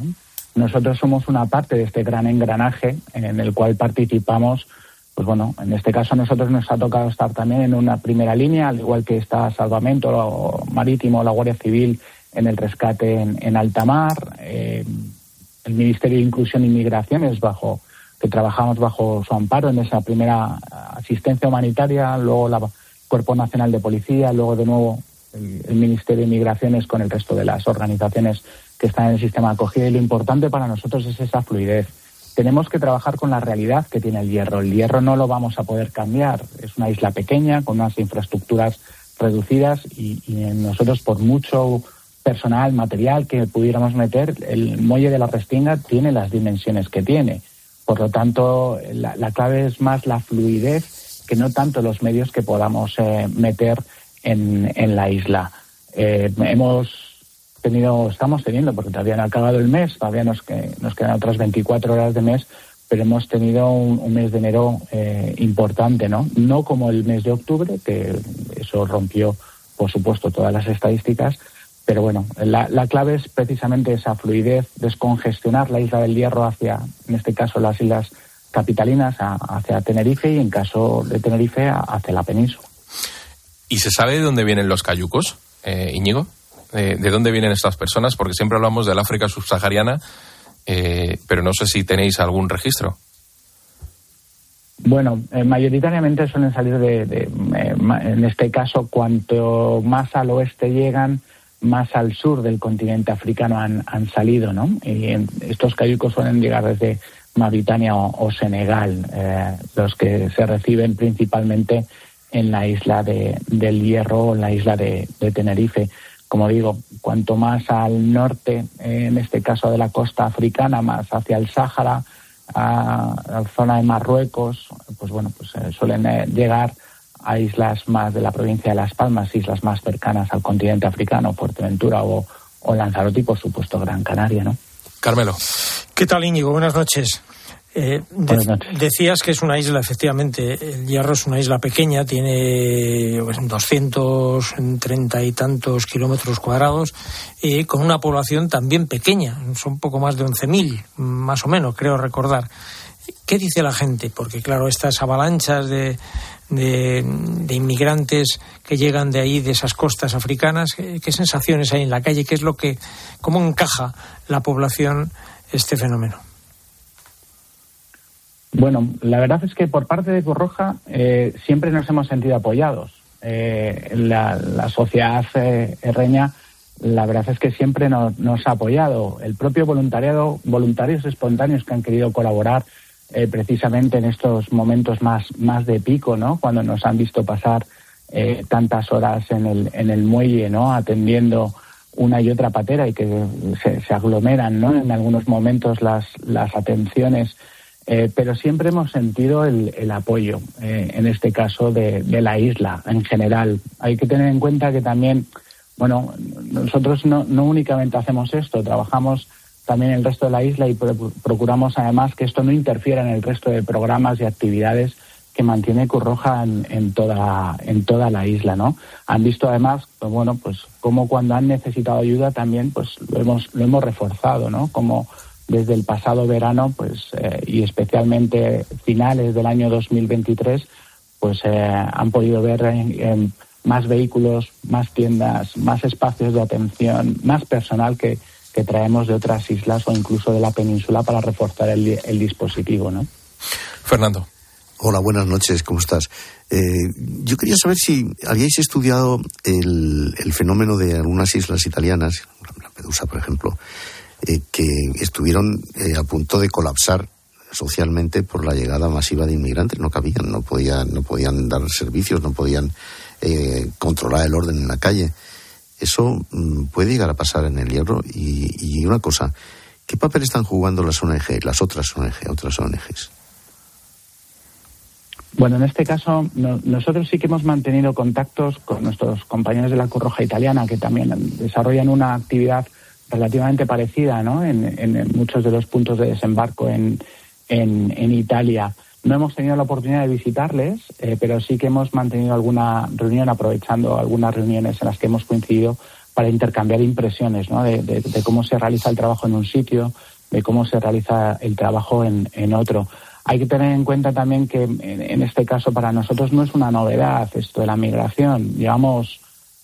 O: Nosotros somos una parte de este gran engranaje en el cual participamos pues bueno, en este caso a nosotros nos ha tocado estar también en una primera línea, al igual que está Salvamento Marítimo, la Guardia Civil en el rescate en, alta mar, eh, el Ministerio de Inclusión y Migraciones bajo que trabajamos bajo su amparo en esa primera asistencia humanitaria, luego el Cuerpo Nacional de Policía, luego de nuevo el, Ministerio de Migraciones con el resto de las organizaciones que están en el sistema de acogida y lo importante para nosotros es esa fluidez tenemos que trabajar con la realidad que tiene el hierro. El hierro no lo vamos a poder cambiar. Es una isla pequeña con unas infraestructuras reducidas y, nosotros por mucho personal, material que pudiéramos meter, el muelle de la Restinga tiene las dimensiones que tiene. Por lo tanto, la, clave es más la fluidez que no tanto los medios que podamos eh, meter en, la isla. Eh, hemos tenido, estamos teniendo, porque todavía no ha acabado el mes, todavía nos, nos quedan otras 24 horas de mes, pero hemos tenido un, mes de enero eh, importante, ¿no? No como el mes de octubre, que eso rompió, por supuesto, todas las estadísticas, pero bueno, la, la, clave es precisamente esa fluidez, descongestionar la isla del Hierro hacia, en este caso, las islas capitalinas, hacia Tenerife y en caso de Tenerife hacia la península.
A: ¿Y se sabe de dónde vienen los cayucos, eh, Íñigo? de, dónde vienen estas personas, porque siempre hablamos del África subsahariana, eh, pero no sé si tenéis algún registro.
O: Bueno, eh, mayoritariamente suelen salir de, eh, en este caso, cuanto más al oeste llegan, más al sur del continente africano han, salido, ¿no? Y estos cayucos suelen llegar desde Mauritania o, Senegal, los que se reciben principalmente en la isla de, del Hierro o en la isla de Tenerife como digo, cuanto más al norte, en este caso de la costa africana, más hacia el Sáhara, a la zona de Marruecos, pues bueno, pues eh, suelen eh, llegar a islas más de la provincia de Las Palmas, islas más cercanas al continente africano, Fuerteventura o, o Lanzarote y por supuesto Gran Canaria, ¿no?
A: Carmelo.
D: ¿Qué tal, Íñigo? Buenas noches. Eh, decías que es una isla, efectivamente, el Hierro es una isla pequeña, tiene 230 pues, y tantos kilómetros cuadrados, y con una población también pequeña, son poco más de 11.000, más o menos, creo recordar. ¿Qué dice la gente? Porque, claro, estas avalanchas de, de, inmigrantes que llegan de ahí, de esas costas africanas, ¿qué, ¿qué sensaciones hay en la calle? ¿Qué es lo que, cómo encaja la población este fenómeno?
O: Bueno, la verdad es que por parte de Cruz Roja eh, siempre nos hemos sentido apoyados. Eh, la, sociedad eh, herreña, la verdad es que siempre nos, ha apoyado. El propio voluntariado, voluntarios espontáneos que han querido colaborar precisamente en estos momentos más, más de pico, ¿no? Cuando nos han visto pasar eh, tantas horas en el, en el muelle, ¿no? Atendiendo una y otra patera y que se, aglomeran, ¿no? En algunos momentos las, las atenciones, eh, pero siempre hemos sentido el, el apoyo, eh, en este caso, de, de, la isla en general. Hay que tener en cuenta que también, bueno, nosotros no, no únicamente hacemos esto, trabajamos también el resto de la isla y procuramos además que esto no interfiera en el resto de programas y actividades que mantiene Curroja en, en, toda en toda la isla, ¿no? Han visto además, pues, bueno, pues como cuando han necesitado ayuda también, pues lo hemos lo hemos reforzado, ¿no? Como desde el pasado verano, pues eh, y especialmente finales del año 2023, pues eh, han podido ver en, más vehículos, más tiendas, más espacios de atención, más personal que, que traemos de otras islas o incluso de la península para reforzar el, el dispositivo, ¿no?
A: Fernando.
E: Hola, buenas noches, ¿cómo estás? Eh, yo quería saber si habíais estudiado el, fenómeno de algunas islas italianas, Lampedusa, por ejemplo, eh, que estuvieron eh, a punto de colapsar socialmente por la llegada masiva de inmigrantes. No cabían, no podían, no podían dar servicios, no podían controlar el orden en la calle. Eso mm, puede llegar a pasar en el hierro. Y, y una cosa, ¿qué papel están jugando las ONG, las otras ONG, otras ONGs?
O: Bueno, en este caso nosotros sí que hemos mantenido contactos con nuestros compañeros de la Cruz Roja Italiana, que también desarrollan una actividad relativamente parecida ¿no? en, muchos de los puntos de desembarco en, en, Italia. No hemos tenido la oportunidad de visitarles, eh, pero sí que hemos mantenido alguna reunión, aprovechando algunas reuniones en las que hemos coincidido para intercambiar impresiones ¿no? de, cómo se realiza el trabajo en un sitio, de cómo se realiza el trabajo en, otro. Hay que tener en cuenta también que en este caso para nosotros no es una novedad esto de la migración. Llevamos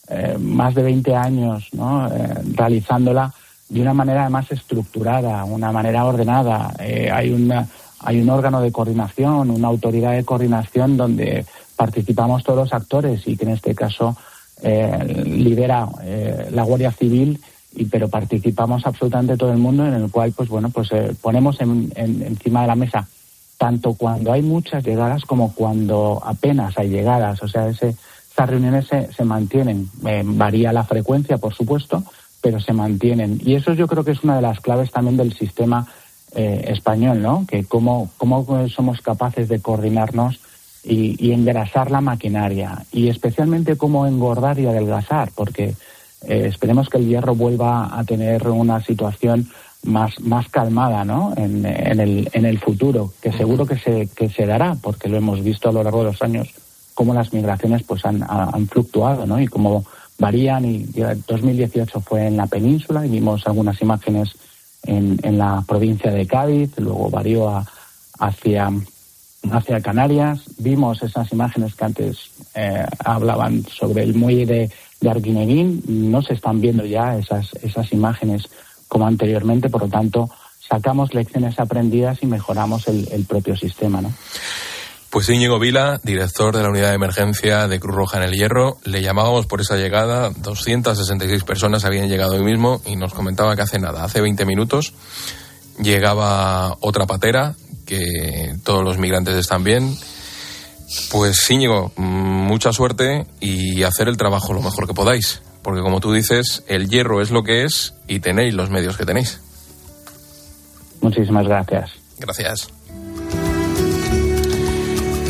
O: eh, más de 20 años. Eh, realizándola de una manera más estructurada, una manera ordenada. Hay, una, hay un órgano de coordinación, una autoridad de coordinación donde participamos todos los actores y que en este caso lidera la Guardia Civil y pero participamos absolutamente todo el mundo en el cual pues bueno pues ponemos encima de la mesa tanto cuando hay muchas llegadas como cuando apenas hay llegadas. O sea, ese, esas reuniones se, se mantienen. Eh, varía la frecuencia, por supuesto, pero se mantienen. Y eso yo creo que es una de las claves también del sistema eh, español, ¿no? Que cómo, cómo somos capaces de coordinarnos y, y, engrasar la maquinaria. Y especialmente cómo engordar y adelgazar, porque eh, esperemos que el hierro vuelva a tener una situación más, más calmada ¿no? en, en, el, en el futuro, que seguro que se, que se dará, porque lo hemos visto a lo largo de los años, cómo las migraciones pues han, han fluctuado ¿no? y cómo varían. Y 2018 fue en la península y vimos algunas imágenes en, en la provincia de Cádiz, luego varió hacia, hacia Canarias. Vimos esas imágenes que antes eh, hablaban sobre el muelle de, de Arguineguín. No se están viendo ya esas, esas imágenes como anteriormente, por lo tanto, sacamos lecciones aprendidas y mejoramos el, propio sistema, ¿no?
A: Pues Íñigo Vila, director de la unidad de emergencia de Cruz Roja en el Hierro, le llamábamos por esa llegada. 266 personas habían llegado hoy mismo y nos comentaba que hace nada, hace 20 minutos, llegaba otra patera, que todos los migrantes están bien. Pues Íñigo, mucha suerte y hacer el trabajo lo mejor que podáis porque como tú dices, el hierro es lo que es y tenéis los medios que tenéis.
O: Muchísimas gracias.
A: Gracias.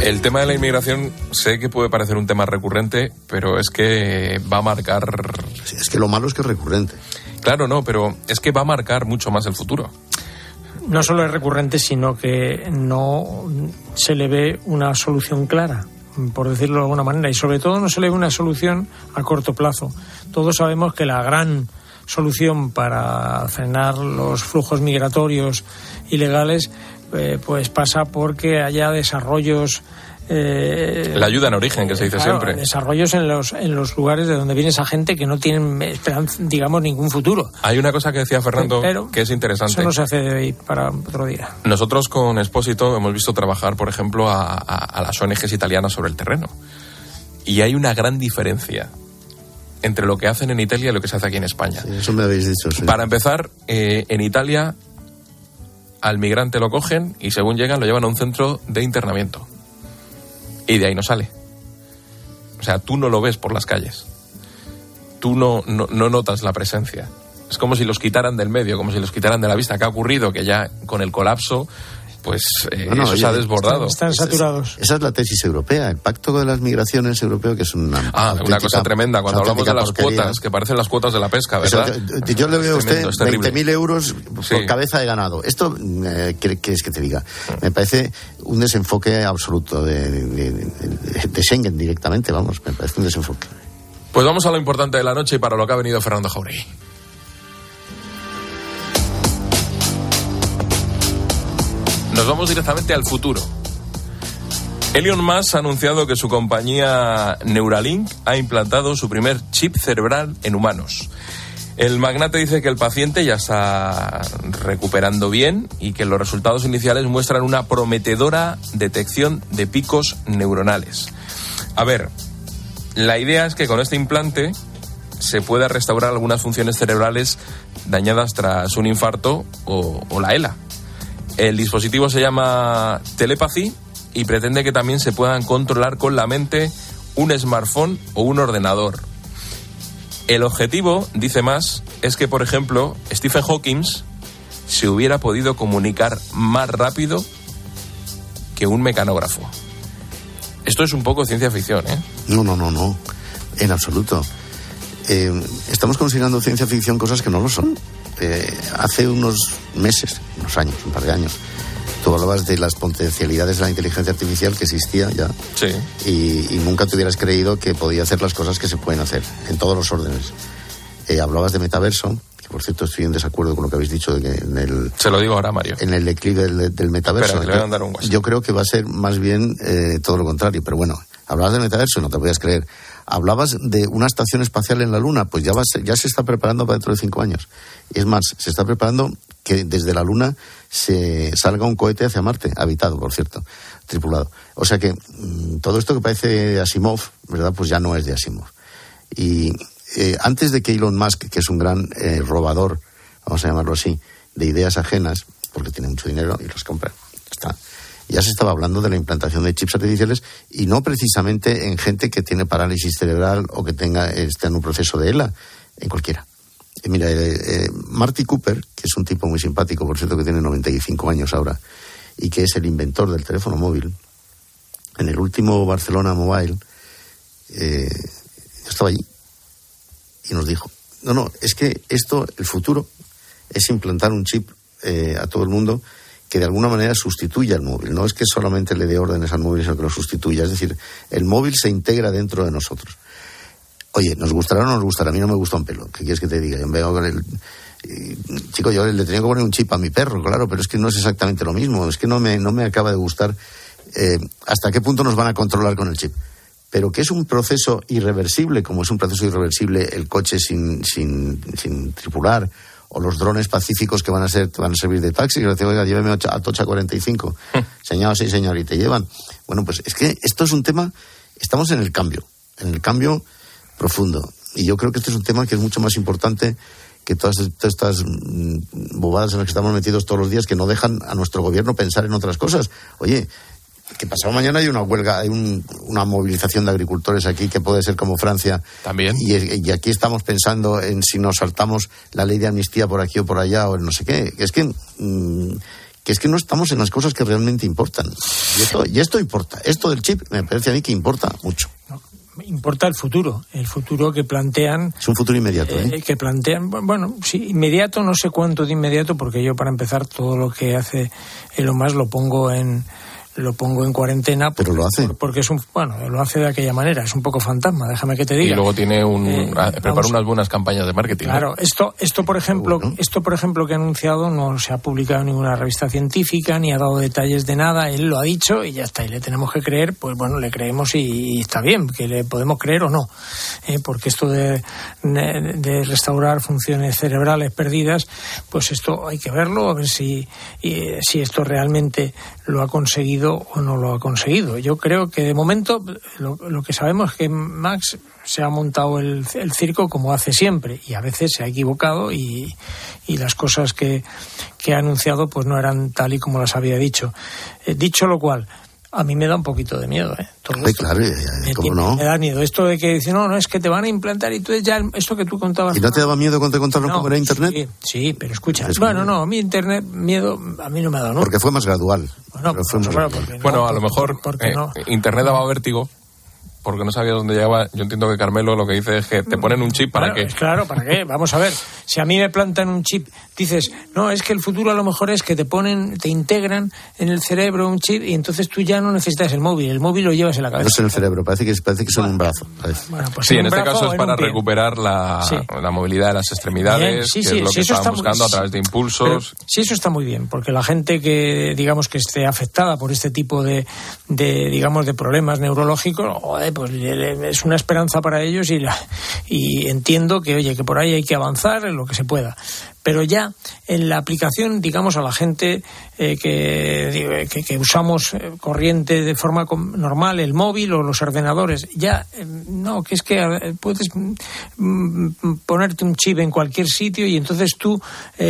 A: El tema de la inmigración sé que puede parecer un tema recurrente, pero es que va a marcar...
E: es que lo malo es que es recurrente.
A: Claro, no, pero es que va a marcar mucho más el futuro.
D: No solo es recurrente, sino que no se le ve una solución clara por decirlo de alguna manera, y sobre todo no se le ve una solución a corto plazo. Todos sabemos que la gran solución para frenar los flujos migratorios ilegales eh, pues pasa porque haya desarrollos
A: eh, la ayuda en origen, que se dice siempre.
D: Desarrollos en los, en los lugares de donde viene esa gente que no tienen, digamos, ningún futuro.
A: Hay una cosa que decía Fernando que es interesante.
D: Eso no se hace de hoy para otro día.
A: Nosotros con Expósito hemos visto trabajar, por ejemplo, a, a, las ONGs italianas sobre el terreno. Y hay una gran diferencia entre lo que hacen en Italia y lo que se hace aquí en España.
E: eso me habéis dicho.
A: Para empezar, eh, en Italia al migrante lo cogen y según llegan lo llevan a un centro de internamiento y de ahí no sale. O sea, tú no lo ves por las calles. Tú no, no, no notas la presencia. Es como si los quitaran del medio, como si los quitaran de la vista. ¿Qué ha ocurrido? Que ya con el colapso pues eh, eso se ha desbordado.
D: Están, saturados.
E: Esa es la tesis europea, el pacto de las migraciones europeo, que es una.
A: Ah, una cosa tremenda. Cuando hablamos de las cuotas, que parecen las cuotas de la pesca, ¿verdad?
E: yo le veo a usted 20.000 euros por cabeza de ganado. Esto, eh, ¿qué quieres que te diga? Me parece un desenfoque absoluto de, de, Schengen directamente, vamos, me parece un desenfoque.
A: Pues vamos a lo importante de la noche y para lo que ha venido Fernando Jauregui. Nos vamos directamente al futuro. Elon Musk ha anunciado que su compañía Neuralink ha implantado su primer chip cerebral en humanos. El magnate dice que el paciente ya está recuperando bien y que los resultados iniciales muestran una prometedora detección de picos neuronales. A ver, la idea es que con este implante se pueda restaurar algunas funciones cerebrales dañadas tras un infarto o, o la ELA. El dispositivo se llama Telepathy y pretende que también se puedan controlar con la mente un smartphone o un ordenador. El objetivo, dice más, es que, por ejemplo, Stephen Hawking se hubiera podido comunicar más rápido que un mecanógrafo. Esto es un poco ciencia ficción, ¿eh?
E: No, no, no, no. En absoluto. Eh, estamos considerando ciencia ficción cosas que no lo son. Eh, hace unos meses, unos años, un par de años, tú hablabas de las potencialidades de la inteligencia artificial que existía ya.
A: Sí.
E: Y, nunca te hubieras creído que podía hacer las cosas que se pueden hacer, en todos los órdenes. Eh, hablabas de metaverso, que por cierto estoy en desacuerdo con lo que habéis dicho de que en el...
A: Se lo digo ahora, Mario.
E: En el declive del, metaverso. yo creo que va a ser más bien eh, todo lo contrario, pero bueno, hablabas de metaverso, no te podías creer. Hablabas de una estación espacial en la Luna, pues ya, va ya se está preparando para dentro de cinco años. Es más, se está preparando que desde la Luna se salga un cohete hacia Marte, habitado, por cierto, tripulado. O sea que mm, todo esto que parece Asimov, ¿verdad? Pues ya no es de Asimov. Y eh, antes de que Elon Musk, que es un gran eh, robador, vamos a llamarlo así, de ideas ajenas, porque tiene mucho dinero y los compra, está ya se estaba hablando de la implantación de chips artificiales y no precisamente en gente que tiene parálisis cerebral o que tenga esté en un proceso de ELA, en cualquiera. Eh, mira, eh, eh, Marty Cooper, que es un tipo muy simpático, por cierto que tiene 95 años ahora, y que es el inventor del teléfono móvil, en el último Barcelona Mobile, estaba allí y nos dijo, no, no, es que esto, el futuro, es implantar un chip a todo el mundo que de alguna manera sustituya el móvil. No es que solamente le dé órdenes al móvil, sino que lo sustituya. Es decir, el móvil se integra dentro de nosotros. Oye, ¿nos gustará o no nos gustará? A mí no me gusta un pelo. ¿Qué quieres que te diga? Yo veo con el... Chico, yo le tenía que poner un chip a mi perro, claro, pero es que no es exactamente lo mismo. Es que no me, no me acaba de gustar eh, hasta qué punto nos van a controlar con el chip. Pero que es un proceso irreversible, como es un proceso irreversible el coche sin, sin, sin tripular o los drones pacíficos que van a ser van a servir de taxi, que decir, oiga, lléveme a Tocha 45. señor, sí, señor, y te llevan. Bueno, pues es que esto es un tema, estamos en el cambio, en el cambio profundo. Y yo creo que este es un tema que es mucho más importante que todas, estas mm, bobadas en las que estamos metidos todos los días que no dejan a nuestro gobierno pensar en otras cosas. Oye, que pasado mañana hay una huelga, hay una movilización de agricultores aquí que puede ser como Francia.
A: También.
E: Y, aquí estamos pensando en si nos saltamos la ley de amnistía por aquí o por allá o en no sé qué. Es que. Mm, que es que no estamos en las cosas que realmente importan. Y esto, y esto importa. Esto del chip me parece a mí que importa mucho.
D: importa el futuro, el futuro que plantean.
E: Es un futuro inmediato, ¿eh?
D: ¿eh? Que plantean, bueno, sí, inmediato, no sé cuánto de inmediato, porque yo para empezar todo lo que hace lo más lo pongo en, lo pongo en cuarentena.
E: Pero lo hace.
D: Porque es un, bueno, lo hace de aquella manera, es un poco fantasma, déjame que te diga.
A: Y luego tiene un, eh, ah, prepara unas buenas campañas de marketing.
D: Claro, esto, esto por ejemplo, esto por ejemplo que ha anunciado no se ha publicado en ninguna revista científica, ni ha dado detalles de nada, él lo ha dicho y ya está, y le tenemos que creer, pues bueno, le creemos y, está bien, que le podemos creer o no, eh, porque esto de, de, restaurar funciones cerebrales perdidas, pues esto hay que verlo, a ver si, si esto realmente lo ha conseguido o no lo ha conseguido. Yo creo que de momento lo, que sabemos es que Max se ha montado el, circo como hace siempre y a veces se ha equivocado y, las cosas que, ha anunciado pues no eran tal y como las había dicho. Eh, dicho lo cual, a mí me da un poquito de miedo, ¿eh?
E: claro, ¿cómo no?
D: Me da miedo. Esto de que dicen, no, no, es que te van a implantar y tú ya, esto que tú contabas.
E: ¿Y no te daba miedo cuando te contaron cómo era Internet?
D: Sí, sí pero escucha. bueno, no, a mí Internet, miedo, a mí no me ha dado, ¿no?
E: Porque fue más gradual.
D: Bueno,
A: bueno a lo mejor eh, Internet daba vértigo porque no sabía dónde llegaba. Yo entiendo que Carmelo lo que dice es que te ponen un chip para
D: qué. Claro, ¿para qué? Vamos a ver. Si a mí me plantan un chip, dices, no, es que el futuro a lo mejor es que te ponen, te integran en el cerebro un chip y entonces tú ya no necesitas el móvil. El móvil lo llevas en la cabeza.
E: No es en el cerebro, parece que, parece que son un brazo.
A: Pues sí, en, este caso es para recuperar la, la, movilidad de las extremidades, que es lo que estamos buscando a través de impulsos.
D: sí, eso está muy bien, porque la gente que, digamos, que esté afectada por este tipo de, de digamos, de problemas neurológicos, pues es una esperanza para ellos y, y entiendo que, oye, que por ahí hay que avanzar en lo que se pueda pero ya en la aplicación, digamos, a la gente eh, que, que, usamos eh, corriente de forma normal, el móvil o los ordenadores, ya, eh, no, que es que puedes mm, ponerte un chip en cualquier sitio y entonces tú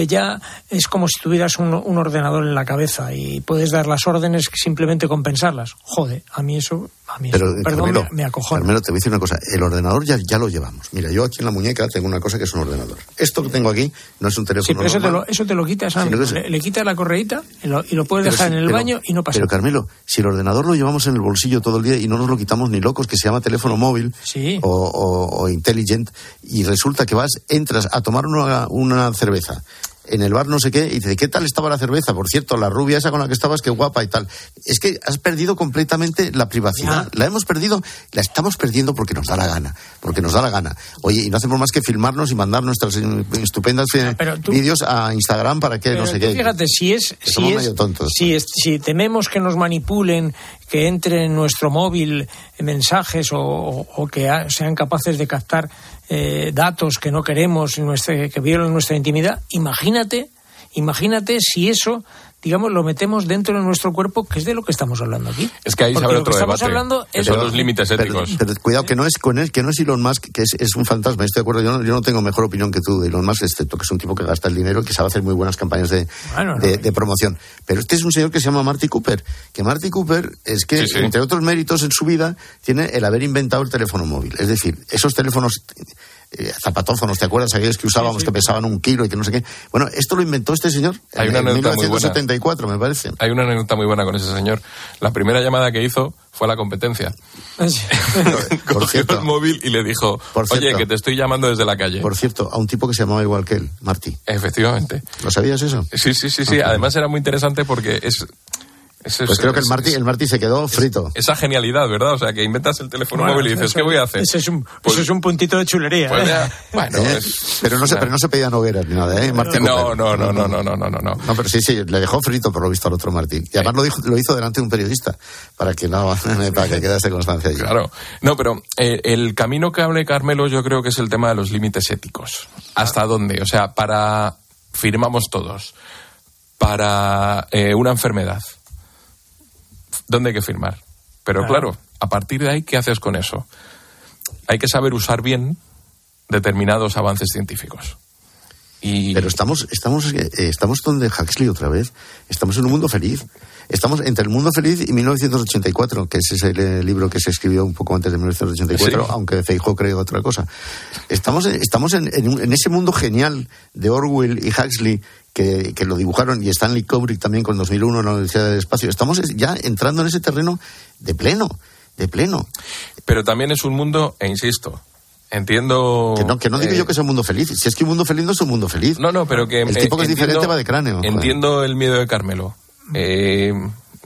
D: ya es como si tuvieras un, ordenador en la cabeza y puedes dar las órdenes simplemente compensarlas. Jode, a mí eso, a mí
E: Pero,
D: perdón, me, me acojona.
E: te voy a decir una cosa, el ordenador ya, ya lo llevamos. Mira, yo aquí en la muñeca tengo una cosa que es un ordenador. Esto que tengo aquí no es un teléfono
D: sí, pero eso te, lo, eso te lo quitas, le, quitas la correíta y lo, puedes dejar en el baño y no pasa
E: Pero Carmelo, si el ordenador lo llevamos en el bolsillo todo el día y no nos lo quitamos ni locos, que se llama teléfono móvil o, intelligent, y resulta que vas, entras a tomar una, una cerveza en el bar no sé qué, y dice, ¿qué tal estaba la cerveza? Por cierto, la rubia esa con la que estabas, qué guapa y tal. Es que has perdido completamente la privacidad. La hemos perdido, la estamos perdiendo porque nos da la gana, porque nos da la gana. Oye, y no hacemos más que filmar,nos y mandar nuestras estupendas eh, vídeos a Instagram para que no sé qué.
D: Fíjate, si es... si, es, si, si tememos que nos manipulen, que entre en nuestro móvil mensajes o, que sean capaces de captar eh, datos que no queremos, que violen nuestra intimidad, imagínate, imagínate si eso digamos, lo metemos dentro de nuestro cuerpo, que es de lo que estamos hablando aquí.
A: Es que ahí se abre otro debate. Hablando es son los límites éticos.
E: Pero, cuidado, que no es con él, que no es Elon Musk, que es, un fantasma, estoy de acuerdo. Yo no, yo no, tengo mejor opinión que tú de Elon Musk, excepto que es un tipo que gasta el dinero y que sabe hacer muy buenas campañas de, de, promoción. Pero este es un señor que se llama Marty Cooper, que Marty Cooper es que, entre otros méritos en su vida, tiene el haber inventado el teléfono móvil. Es decir, esos teléfonos eh, zapatófonos, ¿te acuerdas? Aquellos que usábamos que pesaban un kilo y que no sé qué. Bueno, esto lo inventó este señor
A: Hay una
E: en 1974, me parece.
A: Hay una anécdota muy buena con ese señor. La primera llamada que hizo fue a la competencia. Cogió cierto, el móvil y le dijo, oye, que te estoy llamando desde la calle.
E: Por cierto, a un tipo que se llamaba igual que él, Martí.
A: Efectivamente.
E: ¿Lo sabías eso?
A: Sí, sí, sí, sí. Además era muy interesante porque es
E: pues creo que el Martí, el Martí se quedó frito.
A: Esa genialidad, ¿verdad? O sea, que inventas el teléfono móvil y dices, ¿qué voy a hacer?
D: Eso es un, pues, es un puntito de chulería. Pues
A: ¿eh? Bueno, eh,
E: pero, no se, pero no se pedían hogueras ni nada, ¿eh?
A: Martí no, no, no, no, no, no, no, no. No,
E: pero sí, sí, le dejó frito por lo visto al otro Martín Y además lo, dijo, lo hizo delante de un periodista, para que, no, para que quedase constancia allí.
A: Claro. No, pero eh, el camino que hable Carmelo yo creo que es el tema de los límites éticos. ¿Hasta dónde? O sea, para... firmamos todos. Para una enfermedad dónde hay que firmar. Pero claro. a partir de ahí, ¿qué haces con eso? Hay que saber usar bien determinados avances científicos. Y...
E: Pero estamos, estamos, eh, estamos donde Huxley otra vez. Estamos en un mundo feliz. Estamos entre el mundo feliz y 1984, que ese es el eh, libro que se escribió un poco antes de 1984, aunque Feijóo cree otra cosa. Estamos, estamos en, en, ese mundo genial de Orwell y Huxley que, lo dibujaron y Stanley Kubrick también con 2001 en la Universidad del Espacio. Estamos ya entrando en ese terreno de pleno, de pleno.
A: Pero también es un mundo, e insisto, entiendo.
E: Que no, que no digo yo eh, que sea un mundo feliz. Si es que un mundo feliz no es un mundo feliz.
A: No, no, pero que.
E: El tipo que es diferente va de cráneo.
A: Entiendo el miedo de Carmelo. Eh,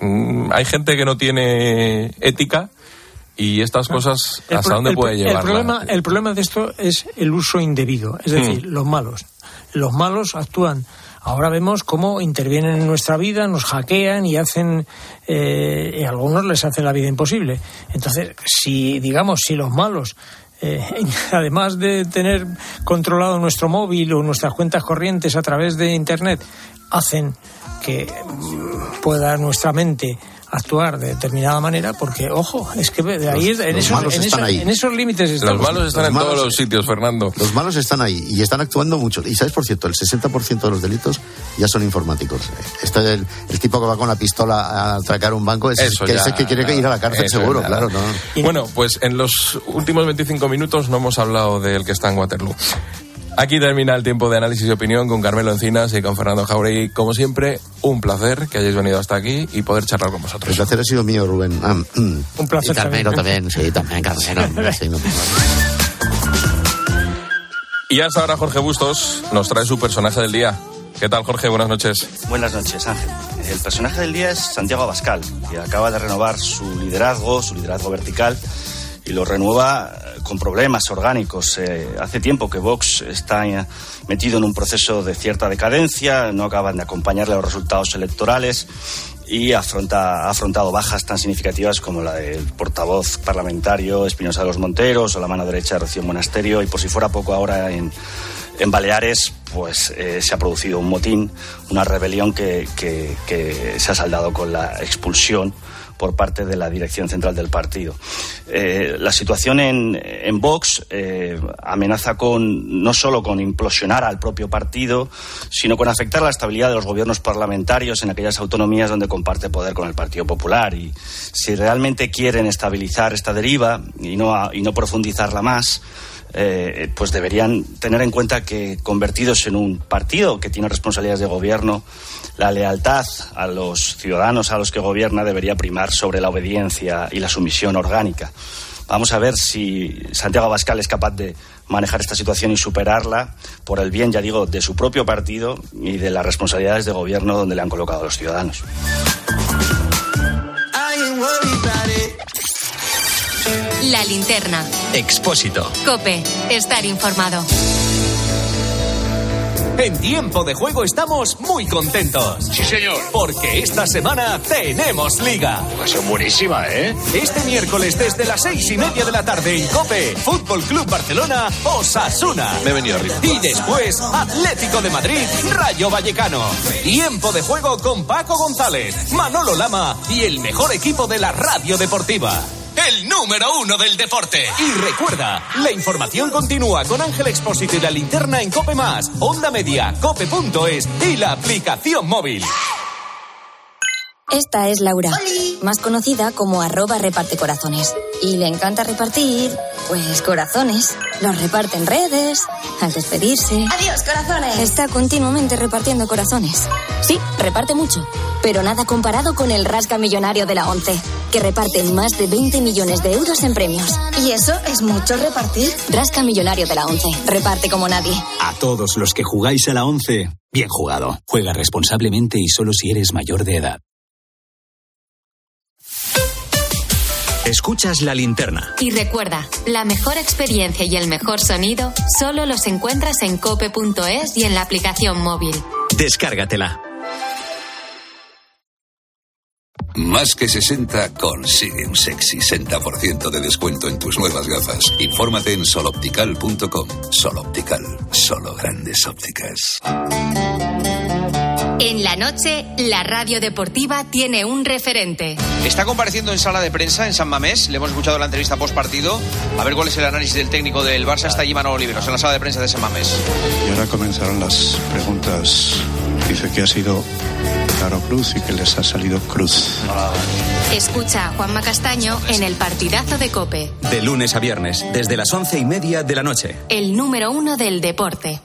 A: mm, hay gente que no tiene ética y estas cosas, ¿hasta dónde puede llevar?
D: El problema, el problema de esto es el uso indebido, es decir, hmm. los malos. Los malos actúan Ahora vemos cómo intervienen en nuestra vida, nos hackean y hacen, eh, a algunos les hacen la vida imposible. Entonces, si, digamos, si los malos eh, además de tener controlado nuestro móvil o nuestras cuentas corrientes a través de Internet, hacen que mm, pueda nuestra mente actuar de determinada manera, porque, ojo, es que de ahí, en, esos, en, esos, límites
A: están. Los malos están en todos los sitios, Fernando.
E: Los malos están ahí y están actuando mucho. Y sabes, por cierto, el 60% de los delitos ya son informáticos. Está el, tipo que va con la pistola a atracar un banco, es, que, es el que quiere ir a la cárcel, seguro, claro. No.
A: Bueno, pues en los últimos 25 minutos no hemos hablado del que está en Waterloo. Aquí termina el tiempo de análisis y opinión con Carmelo Encinas y con Fernando Jauregui. Como siempre, un placer que hayáis venido hasta aquí y poder charlar con vosotros.
E: El placer ha sido mío, Rubén. Ah,
D: mm. Un placer.
E: Y Carmelo también, sí, también, Carmelo.
A: y hasta ahora Jorge Bustos nos trae su personaje del día. ¿Qué tal, Jorge? Buenas noches.
P: Buenas noches, Ángel. El personaje del día es Santiago Abascal, que acaba de renovar su liderazgo, su liderazgo vertical y lo renueva con problemas orgánicos. Eh, hace tiempo que Vox está eh, metido en un proceso de cierta decadencia, no acaban de acompañarle los resultados electorales y afronta, ha afrontado bajas tan significativas como la del portavoz parlamentario Espinosa de los Monteros o la mano derecha de Rocío Monasterio y por si fuera poco ahora en, en Baleares pues se ha producido un motín, una rebelión que, que se ha saldado con la expulsión por parte de la dirección central del partido. Eh, la situación en, Vox eh, amenaza con no solo con implosionar al propio partido, sino con afectar la estabilidad de los gobiernos parlamentarios en aquellas autonomías donde comparte poder con el Partido Popular. Y si realmente quieren estabilizar esta deriva y no, y no profundizarla más, eh, pues deberían tener en cuenta que convertidos en un partido que tiene responsabilidades de gobierno, la lealtad a los ciudadanos a los que gobierna debería primar sobre la obediencia y la sumisión orgánica. Vamos a ver si Santiago Abascal es capaz de manejar esta situación y superarla por el bien, ya digo, de su propio partido y de las responsabilidades de gobierno donde le han colocado a los ciudadanos.
C: La linterna.
B: Expósito.
C: Cope. Estar informado.
Q: En tiempo de juego estamos muy contentos.
R: Sí, señor.
Q: Porque esta semana tenemos liga.
R: Pues buenísima, ¿eh?
Q: Este miércoles desde las seis y media de la tarde en Cope, Fútbol Club Barcelona, Osasuna.
A: Me he venido arriba.
Q: Y después, Atlético de Madrid, Rayo Vallecano. Tiempo de juego con Paco González, Manolo Lama y el mejor equipo de la radio deportiva el número uno del deporte. Y recuerda, la información continúa con Ángel Expósito y la linterna en Cope Más, Onda Media, Cope.es y la aplicación móvil.
S: Esta es Laura, más conocida como arroba reparte corazones. Y le encanta repartir, pues corazones. Los reparte en redes, al despedirse.
T: Adiós, corazones.
S: Está continuamente repartiendo corazones. Sí, reparte mucho, pero nada comparado con el rasca millonario de la ONCE, que reparte más de 20 millones de euros en premios.
T: ¿Y eso es mucho repartir?
S: Rasca millonario de la ONCE, reparte como nadie.
B: A todos los que jugáis a la ONCE, bien jugado. Juega responsablemente y solo si eres mayor de edad. Escuchas la linterna.
C: Y recuerda, la mejor experiencia y el mejor sonido solo los encuentras en cope.es y en la aplicación móvil.
B: Descárgatela.
U: Más que 60 consigue un sexy 60% de descuento en tus nuevas gafas. Infórmate en soloptical.com. Soloptical, solo grandes ópticas.
C: En la noche, la radio deportiva tiene un referente.
V: Está compareciendo en sala de prensa en San Mamés. Le hemos escuchado la entrevista post partido. A ver cuál es el análisis del técnico del Barça. Está allí Manolo Oliveros en la sala de prensa de San Mamés.
N: Y ahora comenzaron las preguntas. Dice que ha sido Cruz y que les ha salido Cruz.
C: Escucha a Juanma Castaño en el partidazo de Cope.
B: De lunes a viernes, desde las once y media de la noche.
C: El número uno del deporte.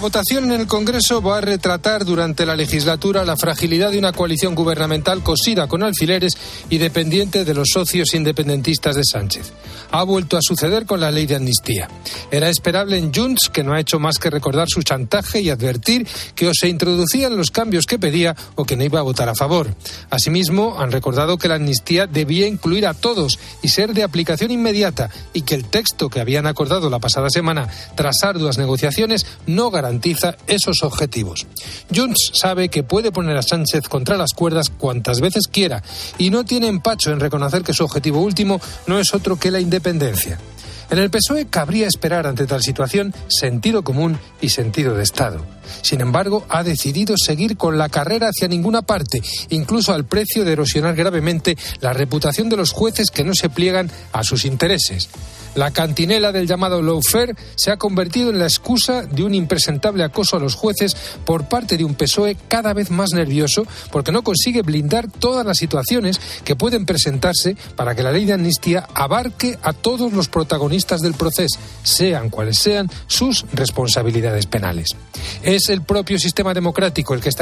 W: Cada votación en el Congreso va a retratar durante la legislatura la fragilidad de una coalición gubernamental cosida con alfileres y dependiente de los socios independentistas de Sánchez. Ha vuelto a suceder con la ley de amnistía. Era esperable en Junts, que no ha hecho más que recordar su chantaje y advertir que o se introducían los cambios que pedía o que no iba a votar a favor. Asimismo, han recordado que la amnistía debía incluir a todos y ser de aplicación inmediata y que el texto que habían acordado la pasada semana tras arduas negociaciones no no garantiza esos objetivos. Junts sabe que puede poner a Sánchez contra las cuerdas cuantas veces quiera y no tiene empacho en reconocer que su objetivo último no es otro que la independencia. En el PSOE cabría esperar ante tal situación sentido común y sentido de Estado. Sin embargo, ha decidido seguir con la carrera hacia ninguna parte, incluso al precio de erosionar gravemente la reputación de los jueces que no se pliegan a sus intereses. La cantinela del llamado lawfare se ha convertido en la excusa de un impresentable acoso a los jueces por parte de un PSOE cada vez más nervioso porque no consigue blindar todas las situaciones que pueden presentarse para que la ley de amnistía abarque a todos los protagonistas del proceso, sean cuales sean sus responsabilidades penales. Es el propio sistema democrático el que está